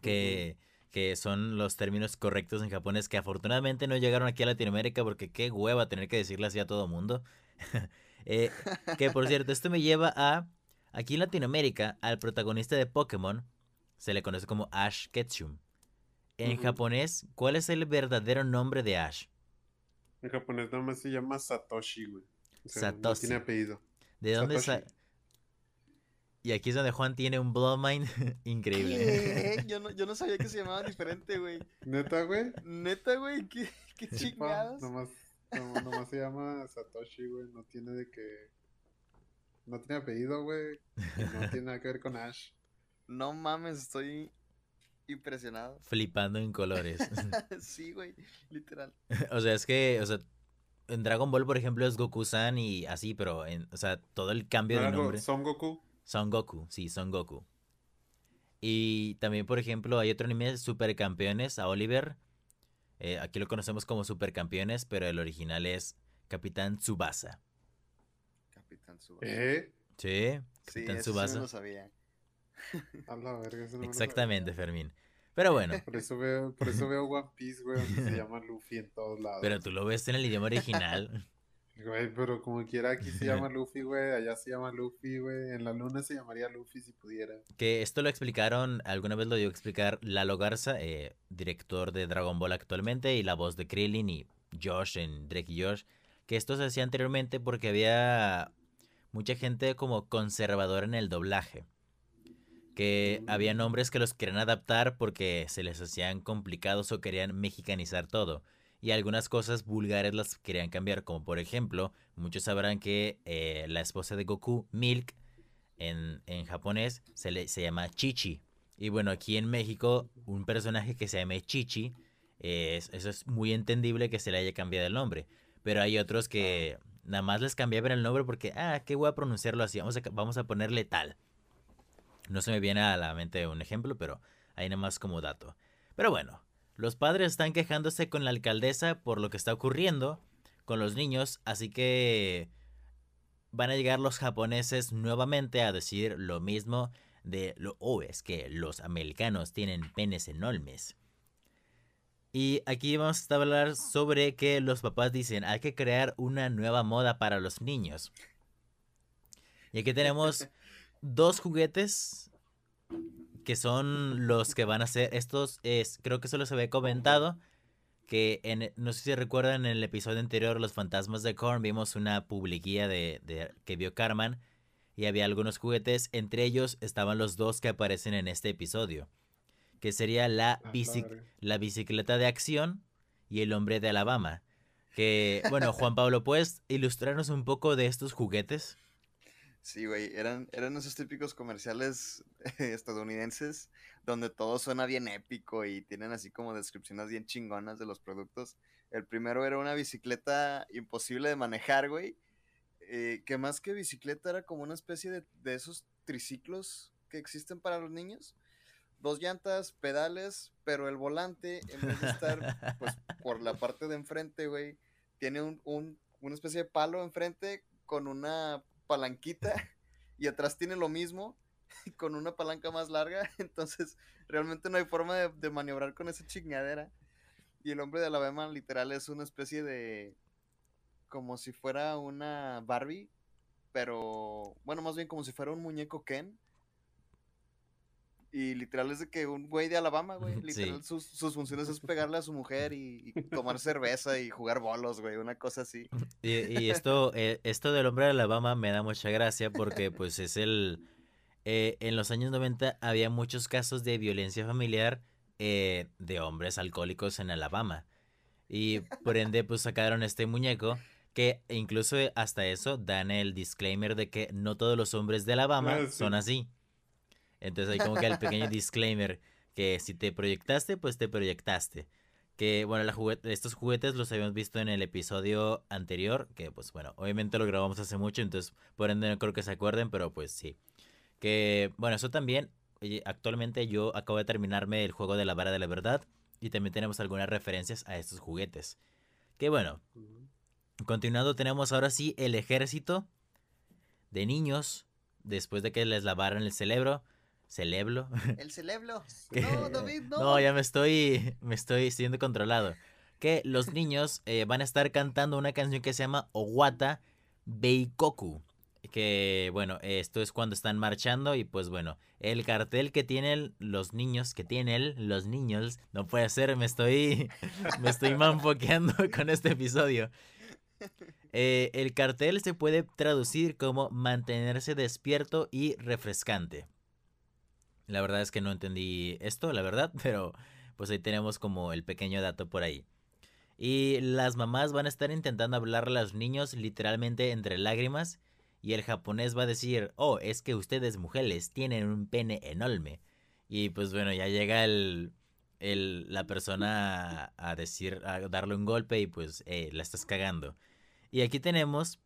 que, que son los términos correctos en japonés que afortunadamente no llegaron aquí a Latinoamérica porque qué hueva tener que decirle así a todo mundo. Eh, que por cierto, esto me lleva a, aquí en Latinoamérica, al protagonista de Pokémon, se le conoce como Ash Ketchum. En japonés, ¿cuál es el verdadero nombre de Ash? En japonés nomás se llama Satoshi, güey. Satoshi. No tiene apellido. ¿De dónde sale? Y aquí es donde Juan tiene un Bloodmine increíble. Yo no, yo no sabía que se llamaba diferente, güey. ¿Neta, güey? Neta, güey, qué, qué chingados. Nomás, nomás se llama Satoshi, güey. No tiene de que. No tiene apellido, güey. No tiene nada que ver con Ash. No mames, estoy impresionado. Flipando en colores. sí, güey, literal. o sea, es que, o sea, en Dragon Ball, por ejemplo, es Goku-san y así, pero, en, o sea, todo el cambio de nombre. ¿Son Goku? Son Goku, sí, Son Goku. Y también, por ejemplo, hay otro anime, Supercampeones, a Oliver. Eh, aquí lo conocemos como Supercampeones, pero el original es Capitán Tsubasa. Capitán Tsubasa. ¿Eh? Sí, Capitán sí, Tsubasa. Sí lo sabía. A la verga, eso no Exactamente, Fermín. Pero bueno. Por eso veo, por eso veo One Piece, güey, se llama Luffy en todos lados. Pero tú lo ves en el idioma original. Güey, pero como quiera aquí se llama Luffy, güey, allá se llama Luffy, güey, en la luna se llamaría Luffy si pudiera. Que esto lo explicaron, alguna vez lo dio a explicar Lalo Garza, eh, director de Dragon Ball actualmente, y la voz de Krillin y Josh en Drake y Josh, que esto se hacía anteriormente porque había mucha gente como conservadora en el doblaje que había nombres que los querían adaptar porque se les hacían complicados o querían mexicanizar todo. Y algunas cosas vulgares las querían cambiar, como por ejemplo, muchos sabrán que eh, la esposa de Goku, Milk, en, en japonés se, le, se llama Chichi. Y bueno, aquí en México, un personaje que se llame Chichi, eso es muy entendible que se le haya cambiado el nombre. Pero hay otros que nada más les cambiaban el nombre porque, ah, qué voy a pronunciarlo así, vamos a, vamos a ponerle tal. No se me viene a la mente un ejemplo, pero ahí nada más como dato. Pero bueno, los padres están quejándose con la alcaldesa por lo que está ocurriendo con los niños, así que van a llegar los japoneses nuevamente a decir lo mismo de lo oh, es que los americanos tienen penes enormes. Y aquí vamos a hablar sobre que los papás dicen hay que crear una nueva moda para los niños. Y aquí tenemos dos juguetes que son los que van a ser estos es creo que solo se había comentado que en, no sé si recuerdan en el episodio anterior los fantasmas de Korn vimos una publiquía de, de, que vio Carmen y había algunos juguetes entre ellos estaban los dos que aparecen en este episodio que sería la, Ah, bici- la bicicleta de acción y el hombre de Alabama que bueno Juan Pablo puedes ilustrarnos un poco de estos juguetes Sí, güey, eran, eran esos típicos comerciales estadounidenses donde todo suena bien épico y tienen así como descripciones bien chingonas de los productos. El primero era una bicicleta imposible de manejar, güey. eh, que más que bicicleta era como una especie de, de esos triciclos que existen para los niños. Dos llantas, pedales, pero el volante, en vez de estar pues por la parte de enfrente, güey, tiene un, un- una especie de palo enfrente con una palanquita y atrás tiene lo mismo con una palanca más larga. Entonces, realmente no hay forma de, maniobrar con esa chingadera. Y el hombre de Alabama literal es una especie de. como si fuera una Barbie. Pero. Bueno, más bien como si fuera un muñeco Ken. Y literal es de que un güey de Alabama, güey. Sí. Literal, sus, sus funciones es pegarle a su mujer y, y tomar cerveza y jugar bolos, güey. Una cosa así. Y, y esto, eh, esto del hombre de Alabama me da mucha gracia porque pues es el... eh, en los años 90 había muchos casos de violencia familiar eh, de hombres alcohólicos en Alabama. Y por ende pues sacaron este muñeco que incluso hasta eso dan el disclaimer de que no todos los hombres de Alabama Ah, sí. son así. Entonces hay como que el pequeño disclaimer que si te proyectaste, pues te proyectaste. Que bueno, estos juguetes los habíamos visto en el episodio anterior, que pues bueno, obviamente lo grabamos hace mucho, entonces por ende no creo que se acuerden, pero pues sí. Que bueno, eso también, actualmente yo acabo de terminarme el juego de la vara de la verdad y también tenemos algunas referencias a estos juguetes. Que bueno, continuando tenemos ahora sí el ejército de niños, después de que les lavaron el cerebro, Celeblo. El celeblo. No, David, no. No, ya me estoy, me estoy siendo controlado. Que los niños eh, van a estar cantando una canción que se llama Owata Beikoku. Que bueno, esto es cuando están marchando y pues bueno, el cartel que tienen los niños, que tienen los niños, no puede ser, me estoy, me estoy manfoqueando con este episodio. Eh, el cartel se puede traducir como mantenerse despierto y refrescante. La verdad es que no entendí esto, la verdad, pero pues ahí tenemos como el pequeño dato por ahí. Y las mamás van a estar intentando hablar a los niños literalmente entre lágrimas. Y el japonés va a decir, oh, es que ustedes mujeres tienen un pene enorme. Y pues bueno, ya llega el, el, la persona a, decir, a darle un golpe y pues eh, la estás cagando. Y aquí tenemos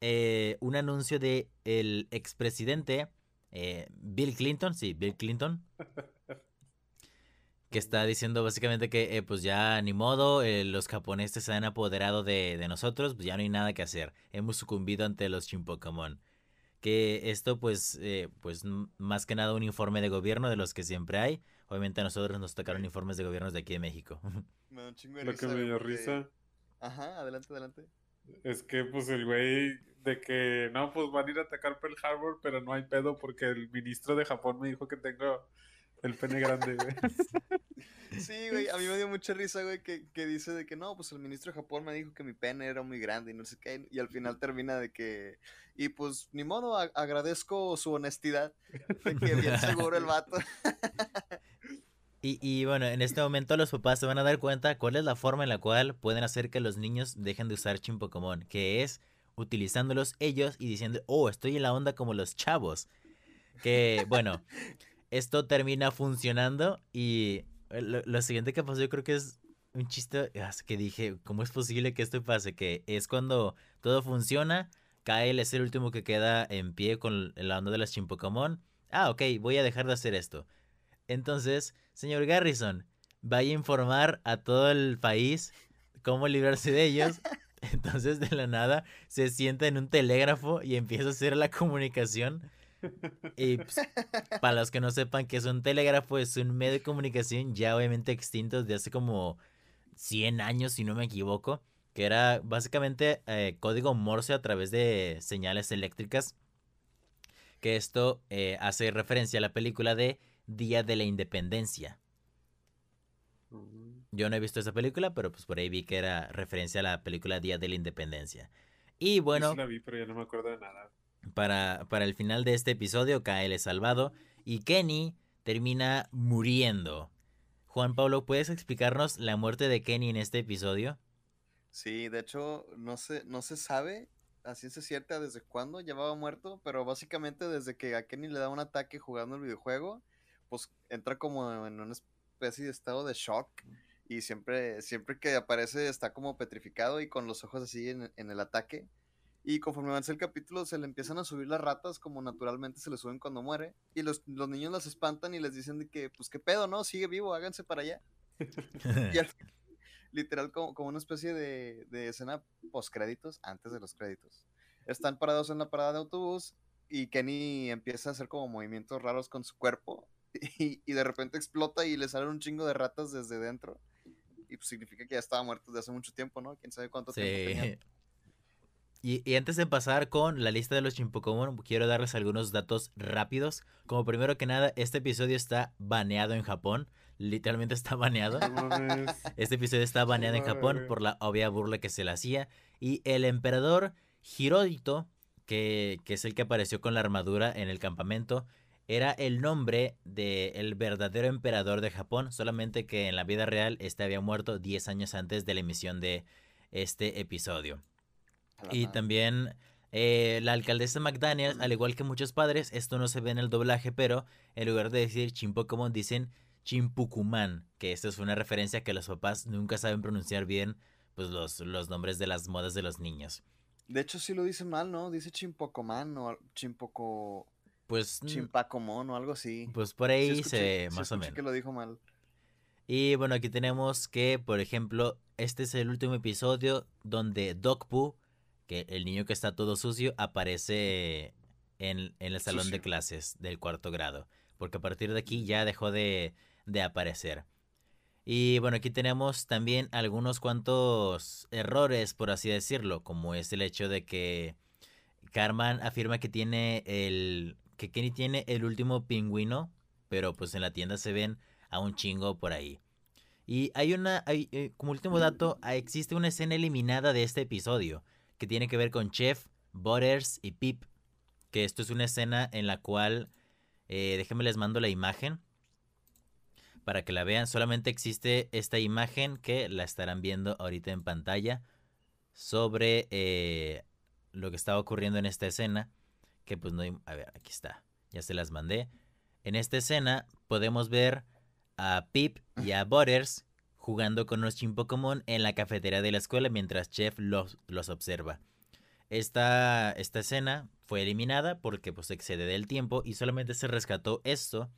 eh, un anuncio de el expresidente eh, Bill Clinton, sí, Bill Clinton. que está diciendo básicamente que eh, pues ya ni modo, eh, los japoneses se han apoderado de, nosotros, pues ya no hay nada que hacer. Hemos sucumbido ante los Pokémon Que esto pues, pues más que nada un informe de gobierno de los que siempre hay. Obviamente a nosotros nos tocaron informes de gobiernos de aquí de México. Me Lo que me dio risa. Ajá, adelante, adelante. Es que pues el güey de que no, pues van a ir a atacar Pearl Harbor, pero no hay pedo porque el ministro de Japón me dijo que tengo el pene grande, güey. Sí, güey, a mí me dio mucha risa, güey, que, que, dice de que no, pues el ministro de Japón me dijo que mi pene era muy grande y no sé qué, y al final termina de que, y pues ni modo, agradezco su honestidad, de que bien seguro el vato. Y, y, bueno, en este momento los papás se van a dar cuenta cuál es la forma en la cual pueden hacer que los niños dejen de usar Pokémon, que es utilizándolos ellos y diciendo, oh, estoy en la onda como los chavos. Que bueno, esto termina funcionando y lo, siguiente que pasó yo creo que es un chiste ah, que dije, ¿cómo es posible que esto pase? Que es cuando todo funciona, Kyle es el último que queda en pie con la onda de las Chimpocomón. Ah, ok, voy a dejar de hacer esto. Entonces, señor Garrison, vaya a informar a todo el país cómo librarse de ellos Entonces de la nada se sienta en un telégrafo y empieza a hacer la comunicación. Y pues, para los que no sepan que es un telégrafo, es un medio de comunicación ya obviamente extinto desde hace como 100 años, si no me equivoco, que era básicamente eh, código Morse a través de señales eléctricas. Que esto eh, hace referencia a la película de Día de la Independencia. Yo no he visto esa película, pero pues por ahí vi que era referencia a la película Día de la Independencia. Y bueno. la vi, pero ya no me acuerdo de nada. Para, para el final de este episodio, Kael es salvado y Kenny termina muriendo. Juan Pablo, ¿puedes explicarnos la muerte de Kenny en este episodio? Sí, de hecho, no se, no se sabe a ciencia cierta desde cuándo llevaba muerto, pero básicamente desde que a Kenny le da un ataque jugando el videojuego, pues entra como en una especie de estado de shock y siempre, siempre que aparece está como petrificado y con los ojos así en, el ataque. Y conforme avanza el capítulo se le empiezan a subir las ratas como naturalmente se le suben cuando muere. Y los, niños las espantan y les dicen de que, pues qué pedo, ¿no? Sigue vivo, háganse para allá. y literal como, como, una especie de, de escena post créditos, antes de los créditos. Están parados en la parada de autobús y Kenny empieza a hacer como movimientos raros con su cuerpo y, y de repente explota y le salen un chingo de ratas desde dentro y pues significa que ya estaba muerto desde hace mucho tiempo, ¿no? Quién sabe cuánto tiempo tenía. Y, y, antes de pasar con la lista de los Chimpocomon, quiero darles algunos datos rápidos. Como primero que nada, este episodio está baneado en Japón. Literalmente está baneado. este episodio está baneado en Japón por la obvia burla que se le hacía. Y el emperador Hirohito, que, que es el que apareció con la armadura en el campamento, era el nombre del verdadero emperador de Japón, solamente que en la vida real este había muerto 10 años antes de la emisión de este episodio. Y también eh, la alcaldesa McDaniel, al igual que muchos padres, esto no se ve en el doblaje, pero en lugar de decir Chimpokomon dicen Chimpucumán, que esta es una referencia que los papás nunca saben pronunciar bien pues los, los nombres de las modas de los niños. De hecho, sí lo dice mal, ¿no? Dice Chimpocomán o Chimpoco. Pues, mm, Chimpacomón o algo así. pues por Sí ahí escuché- se sí más o menos. que lo dijo mal. Y bueno, aquí tenemos que, por ejemplo, este es el último episodio donde Dokpu, que el niño que está todo sucio, aparece en, en el salón de clases del cuarto grado. Porque a partir de aquí ya dejó de, de aparecer. Y bueno, aquí tenemos también algunos cuantos errores, por así decirlo, como es el hecho de que Carman afirma que tiene el que Kenny tiene el último pingüino, pero pues en la tienda se ven a un chingo por ahí. Y hay una, hay, eh, como último dato, ah, existe una escena eliminada de este episodio que tiene que ver con Chef, Butters y Pip. Que esto es una escena en la cual, eh, déjenme les mando la imagen para que la vean. Solamente existe esta imagen que la estarán viendo ahorita en pantalla sobre eh, lo que estaba ocurriendo en esta escena. Que pues no... A ver, aquí está. Ya se las mandé. En esta escena podemos ver a Pip y a Butters jugando con los Chimpocomon en la cafetería de la escuela mientras Chef los, los observa. Esta, esta escena fue eliminada porque pues excede del tiempo y solamente se rescató esto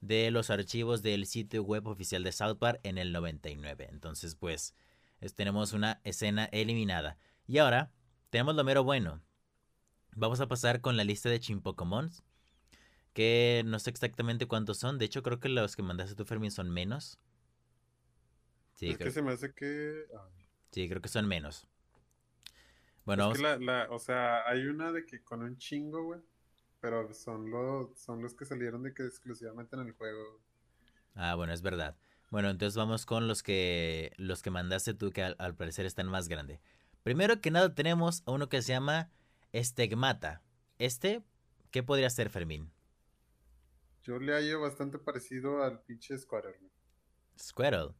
de los archivos del sitio web oficial de South Park en el 99. Entonces pues es- tenemos una escena eliminada. Y ahora tenemos lo mero bueno. Vamos a pasar con la lista de Chimpocomons. Que no sé exactamente cuántos son. De hecho, creo que los que mandaste tú, Fermín, son menos. Sí, es creo, que se me hace que. ah, sí, creo que son menos. Bueno, es vamos- que la, la- o sea, hay una de que con un chingo, güey. Pero son los, son los que salieron de que exclusivamente en el juego. Ah, bueno, es verdad. Bueno, entonces vamos con los que los que mandaste tú que al, al parecer están más grandes. Primero que nada tenemos a uno que se llama Estegmata. Este, ¿qué podría ser, Fermín? Yo le hallo bastante parecido al pinche Squatter, güey. Squirtle.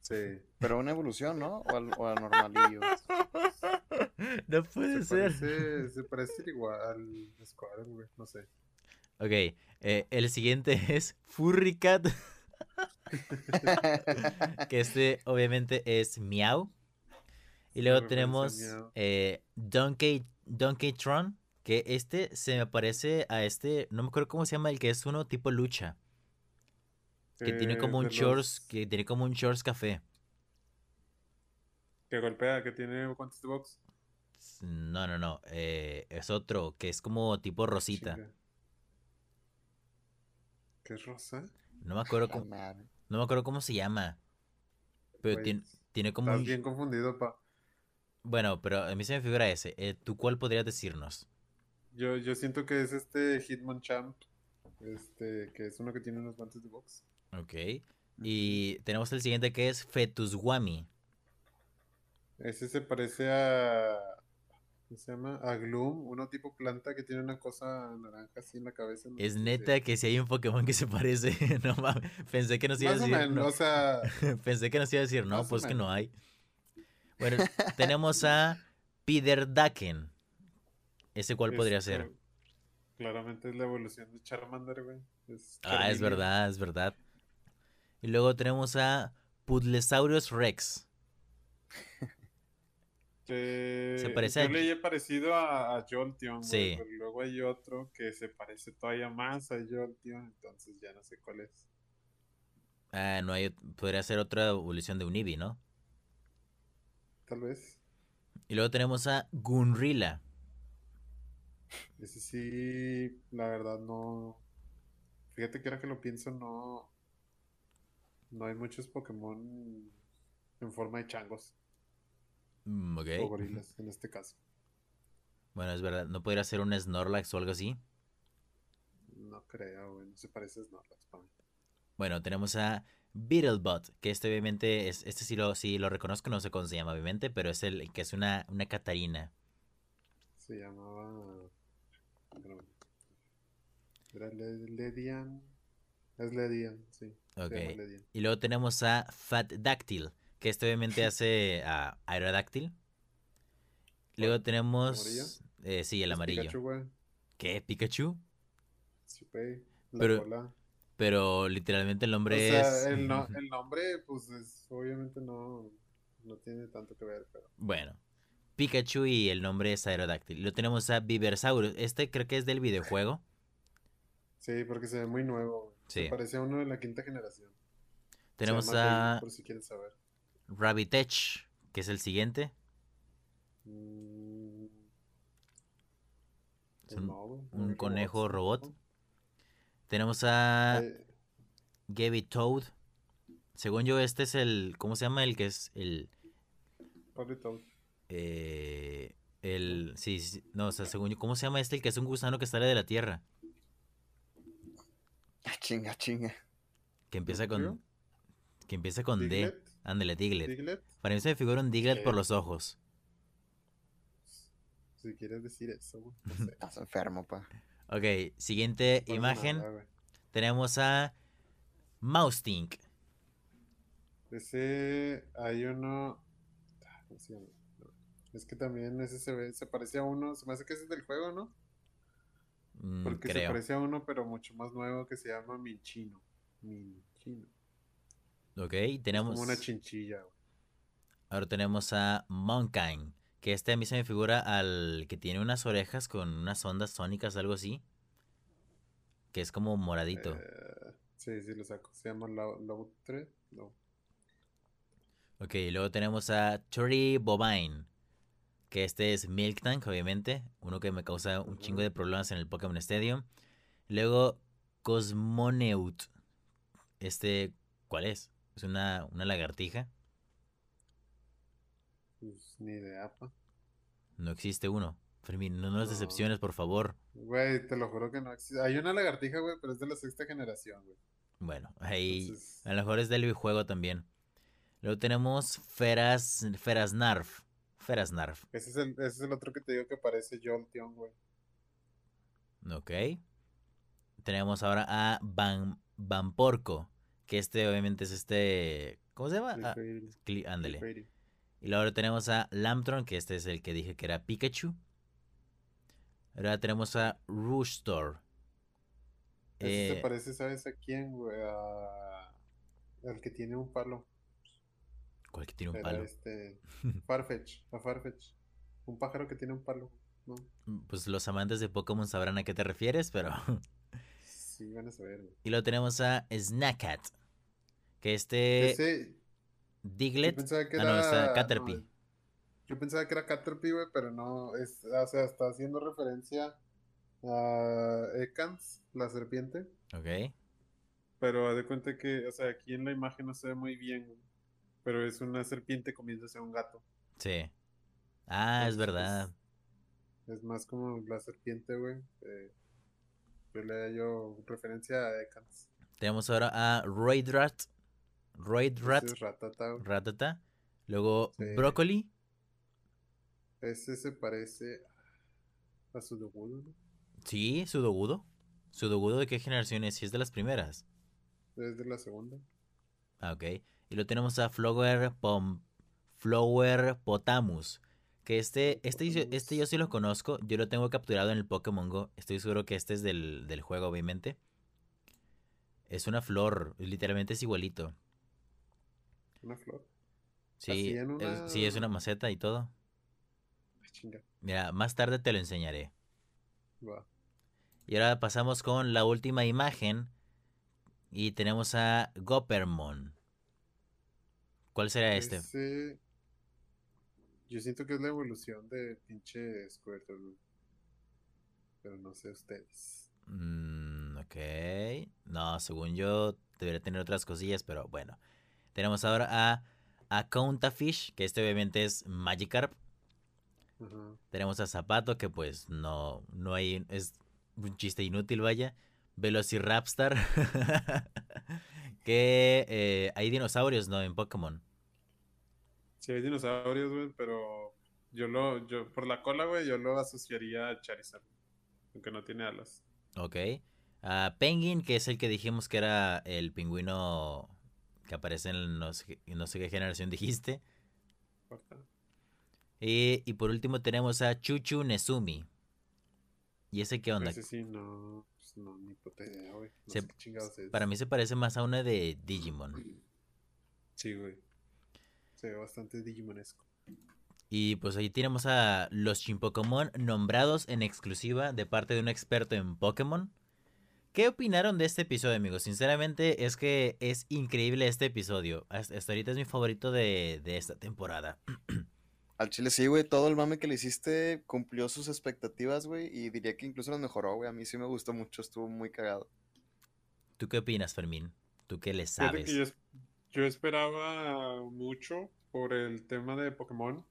Sí. Pero una evolución, ¿no? O al, o normalillo. no puede Se parece, se parece igual al Squatter, güey. No sé. Ok, eh, el siguiente es Furrycat, que este obviamente es Miau. Y luego tenemos eh, Donkey, Donkey Tron, que este se me parece a este, no me acuerdo cómo se llama, el que es uno tipo lucha, que tiene Eh, como un shorts, los que tiene como un shorts café. Que golpea, que tiene de box. No, no, no, eh, es otro, que es como tipo rosita. ¿Qué es rosa? No me acuerdo cómo, no me acuerdo cómo se llama, pero tiene, tiene como Estás un... bien confundido, pa. Bueno, pero a mí se me figura ese. Eh, ¿Tú cuál podrías decirnos? Yo, yo siento que es este Hitmonchamp. Este, que es uno que tiene unos guantes de box. Ok. Y tenemos el siguiente que es Fetuswami. Ese se parece a. ¿Cómo se llama? A Gloom, uno tipo planta que tiene una cosa naranja así en la cabeza. no Es neta que si hay un Pokémon que se parece. no mames. Pensé que nos iba a decir. menos, no. o sea, Pensé que nos iba a decir, no, pues que no hay. Bueno, tenemos a Piderdaken. ¿Ese cuál podría ser? Claramente es la evolución de Charmander, güey. Es Ah, es verdad, es verdad. Y luego tenemos a Pudlesaurus Rex. Que Se parece a- yo le he parecido a, a Jolteon, güey, Sí. pero luego hay otro que se parece todavía más a Jolteon, entonces ya no sé cuál es. Ah, no hay. Podría ser otra evolución de un Eevee, ¿no? Tal vez. Y luego tenemos a Gunrila. Ese sí, la verdad no. Fíjate que ahora que lo pienso, no. No hay muchos Pokémon en forma de changos Mm, o gorilas en este caso. Bueno, es verdad. ¿No podría ser un Snorlax o algo así? No creo, güey. No se parece a Snorlax para mí. Bueno, tenemos a Beetlebot, que este obviamente es, este sí lo, sí lo reconozco, no sé cómo se llama obviamente, pero es el que es una, una Catarina. Se llamaba. Era Ledian. Es Ledian, sí. Ok. Ledian. Y luego tenemos a Fat Dactyl, que este obviamente hace a Aerodactyl. Luego tenemos... eh, sí, el amarillo. Pikachu, güey. ¿Qué? ¿Pikachu? Sí, Pero-. Pero literalmente el O nombre sea, es. el, no- el nombre, pues es, obviamente no, no tiene tanto que ver, pero. Bueno, Pikachu y el nombre es Aerodactyl. Lo tenemos a Viversaurus. Este creo que es del videojuego. Sí, porque se ve muy nuevo. Sí. Se parece a uno de la quinta generación. Tenemos a por si quieren saber. Rabbitech, que es el siguiente. Mm, Es un- no, conejo robot. Tenemos a Eh, Gabby Toad. Según yo, este es el. ¿Cómo se llama? El que es el. Probably Toad. eh, el. Sí, sí, no, o sea, según yo. ¿Cómo se llama este? El que es un gusano que sale de la tierra. Ah, chinga, chinga. Que empieza con. Que empieza con D. Diglett. Ándale, Diglett. Diglett, Para mí se me figura un Diglett por Sí. los ojos. si quieres decir eso, güey. no sé. Estás enfermo, pa. Ok, siguiente imagen. nada. Tenemos a Moustink. Ese, hay uno. ah, ¿Cómo se Es que también ese se ve, se parece a uno, se me hace que ese es del juego, ¿no? Mm, Porque se creo. parece a uno, pero mucho más nuevo que se llama Minchino. Minchino. Ok, Es tenemos. como una chinchilla, güey. Ahora tenemos a Monkine. Que este a mí se me figura al que tiene unas orejas con unas ondas sónicas, algo así. Que es como moradito. Eh, sí, sí, lo saco. Se llama Lautre. No. Ok, luego tenemos a Tori Bovine. Que este es Milk Tank, obviamente. Uno que me causa un chingo de problemas en el Pokémon Stadium. Luego Cosmoneut. Este, ¿cuál es? Es una, una lagartija. Pues ni idea, pa. No existe uno. Fermín, no nos No. decepciones, por favor. Güey, te lo juro que no existe. Hay una lagartija, güey, pero es de la sexta generación, güey. Bueno, ahí Entonces, a lo mejor es del videojuego también. Luego tenemos Feras, Ferasnarf. Ferasnarf, ese es, el, ese es el otro que te digo que parece Jolteon, güey. ok. Tenemos ahora a Van, Vamporco, que este obviamente es este... ¿Cómo se llama? Ah, ándale. Y luego tenemos a Lamtron, que este es el que dije que era Pikachu. Ahora tenemos a Roostor. Ese Eh, se parece, ¿sabes a quién, güey? A... Al que tiene un palo. ¿Cuál que tiene un palo? este... Farfetch, a Farfetch. Un pájaro que tiene un palo, ¿no? Pues los amantes de Pokémon sabrán a qué te refieres, pero... Sí, van a saber, güey. Y luego tenemos a Snakat. Que este Ese... Yo Diglett. pensaba que ah, era... no, está no, Caterpie. yo pensaba que era Caterpie, güey, pero no. Es, o sea, está haciendo referencia a Ekans, la serpiente. Ok. Pero de cuenta que, o sea, aquí en la imagen no se ve muy bien, güey, Pero es una serpiente comiéndose a un gato. Sí. Ah, es verdad. Es más como la serpiente, güey. eh, yo le yo referencia a Ekans. Tenemos ahora a Roidrat. Roidrat. Ese es Ratata. Luego Sí. Broccoli. Ese se parece a su ¿no? Sí, Sudogudo. ¿Sudogudo de qué generación es? Si es de las primeras. Es de la segunda. Ah, ok. Y lo tenemos a Flower Pom... Flower Potamus. Que este, este, yo- este yo sí lo conozco. Yo lo tengo capturado en el Pokémon Go. Estoy seguro que este es del, del juego, obviamente. Es una flor. Literalmente es igualito. Una flor. Sí, es, sí, es una- maceta y todo. Chinga. Mira, más tarde te lo enseñaré. Y ahora pasamos con la última imagen. Y tenemos a Goppermon. ¿Cuál será este? Yo siento que es la evolución de pinche Squirtle. Pero no sé ustedes. Mm, ok. No, según yo debería tener otras cosillas, pero bueno. Tenemos ahora a, a Countafish, que este obviamente es Magikarp. Tenemos a Zapato, que pues no, no hay, es un chiste inútil, vaya. Velociraptor. que eh, hay dinosaurios, ¿no? En Pokémon. Sí, hay dinosaurios, güey, pero yo lo, yo, por la cola, güey, yo lo asociaría a Charizard. Aunque no tiene alas. Ok. A Penguin, que es el que dijimos que era el pingüino que aparece en no sé, qué- no sé qué generación dijiste. Y, por último tenemos a Chuchu Nezumi. ¿Y ese qué onda? Ese sí, no, pues no, ni puta idea, güey. No Se- sé qué chingados es. Para mí se parece más a una de Digimon. Sí, güey. Se ve bastante Digimonesco. Y pues ahí tenemos a los Pokémon nombrados en exclusiva de parte de un experto en Pokémon. ¿Qué opinaron de este episodio, amigos? Sinceramente es que es increíble este episodio. Hasta hasta ahorita es mi favorito de, de esta temporada. Al chile sí, güey, todo el mame que le hiciste cumplió sus expectativas, güey, y diría que incluso las mejoró, güey. A mí sí me gustó mucho, estuvo muy cagado. ¿Tú qué opinas, Fermín? ¿Tú qué le sabes? yo esperaba mucho por el tema de Pokémon,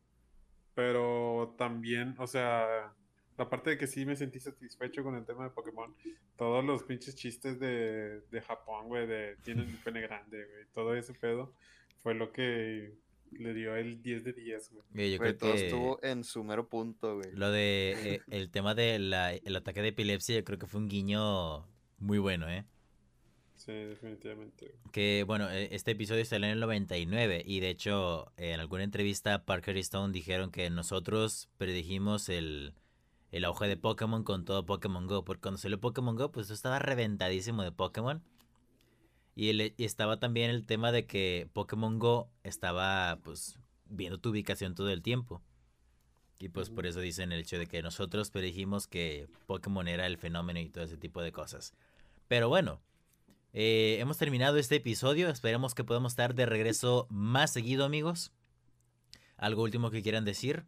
pero también, o sea, la parte de que sí me sentí satisfecho con el tema de Pokémon, todos los pinches chistes de, de Japón, güey, de tienen un pene grande, güey, todo ese pedo fue lo que le dio el 10 de 10, güey. Yo Güey, creo todo que estuvo en su mero punto, güey. lo de eh, el tema del ataque de epilepsia, yo creo que fue un guiño muy bueno, ¿eh? Sí, definitivamente. güey. Que bueno, eh, este episodio salió en el 99 y de hecho en alguna entrevista Parker y Stone dijeron que nosotros predijimos el, el auge de Pokémon con todo Pokémon Go. Porque cuando salió Pokémon Go, pues estaba reventadísimo de Pokémon. Y, el- y estaba también el tema de que Pokémon Go estaba pues viendo tu ubicación todo el tiempo. Y pues por eso dicen el hecho de que nosotros predijimos que Pokémon era el fenómeno y todo ese tipo de cosas. Pero bueno, eh, hemos terminado este episodio. Esperemos que podamos estar de regreso más seguido, amigos. ¿Algo último que quieran decir?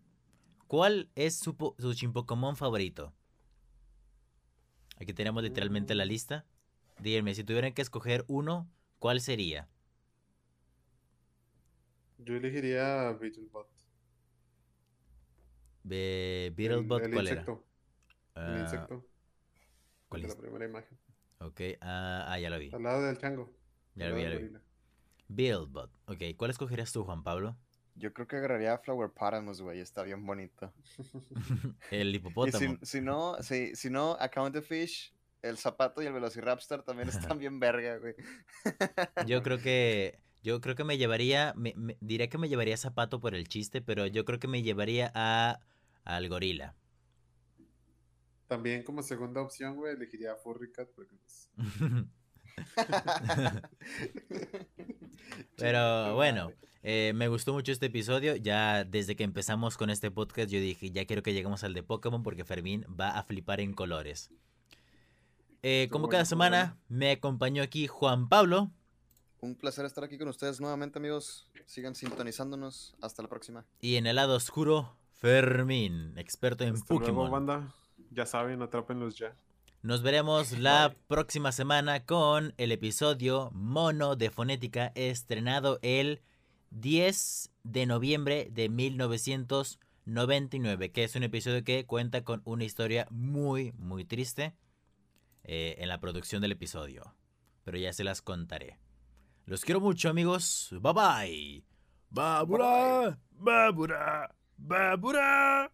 ¿Cuál es su, su Chimpokomon favorito? Aquí tenemos literalmente la lista. Díganme, si tuvieran que escoger uno, ¿cuál sería? Yo elegiría Beetlebot. Be- Beetlebot, el ¿cuál era? insecto, El Ah, insecto. ¿cuál de la es? primera imagen. Ok, ah, ah, ya lo vi. Al lado del chango. Ya lo vi, ya lo vi. Beetlebot. Ok, ¿cuál escogerías tú, Juan Pablo? Yo creo que agarraría a Flower Paramus, güey, está bien bonito. El Y si, hipopótamo. si no, si, si no, Account the Fish, el zapato y el Velociraptor también están bien verga, güey. Yo creo que. Yo creo que me llevaría. Me, me- diría que me llevaría zapato por el chiste, pero yo creo que me llevaría a. al gorila. También como segunda opción, güey, elegiría a Furrycat porque pues, Pero bueno, madre. Eh, me gustó mucho este episodio. Ya desde que empezamos con este podcast, yo dije, ya quiero que lleguemos al de Pokémon porque Fermín va a flipar en colores. Eh, como cada semana, me acompañó aquí Juan Pablo. Un placer estar aquí con ustedes nuevamente, amigos. Sigan sintonizándonos. Hasta la próxima. Y en el lado oscuro, Fermín, experto en hasta luego, Pokémon. banda. Ya saben, atrápenlos ya. Nos veremos la Bye. próxima semana con el episodio Mono de Fonética estrenado el 10 de noviembre de 1999, que es un episodio que cuenta con una historia muy, muy triste eh, en la producción del episodio. Pero ya se las contaré. Los quiero mucho amigos. Bye bye. Babura. Babura. Babura.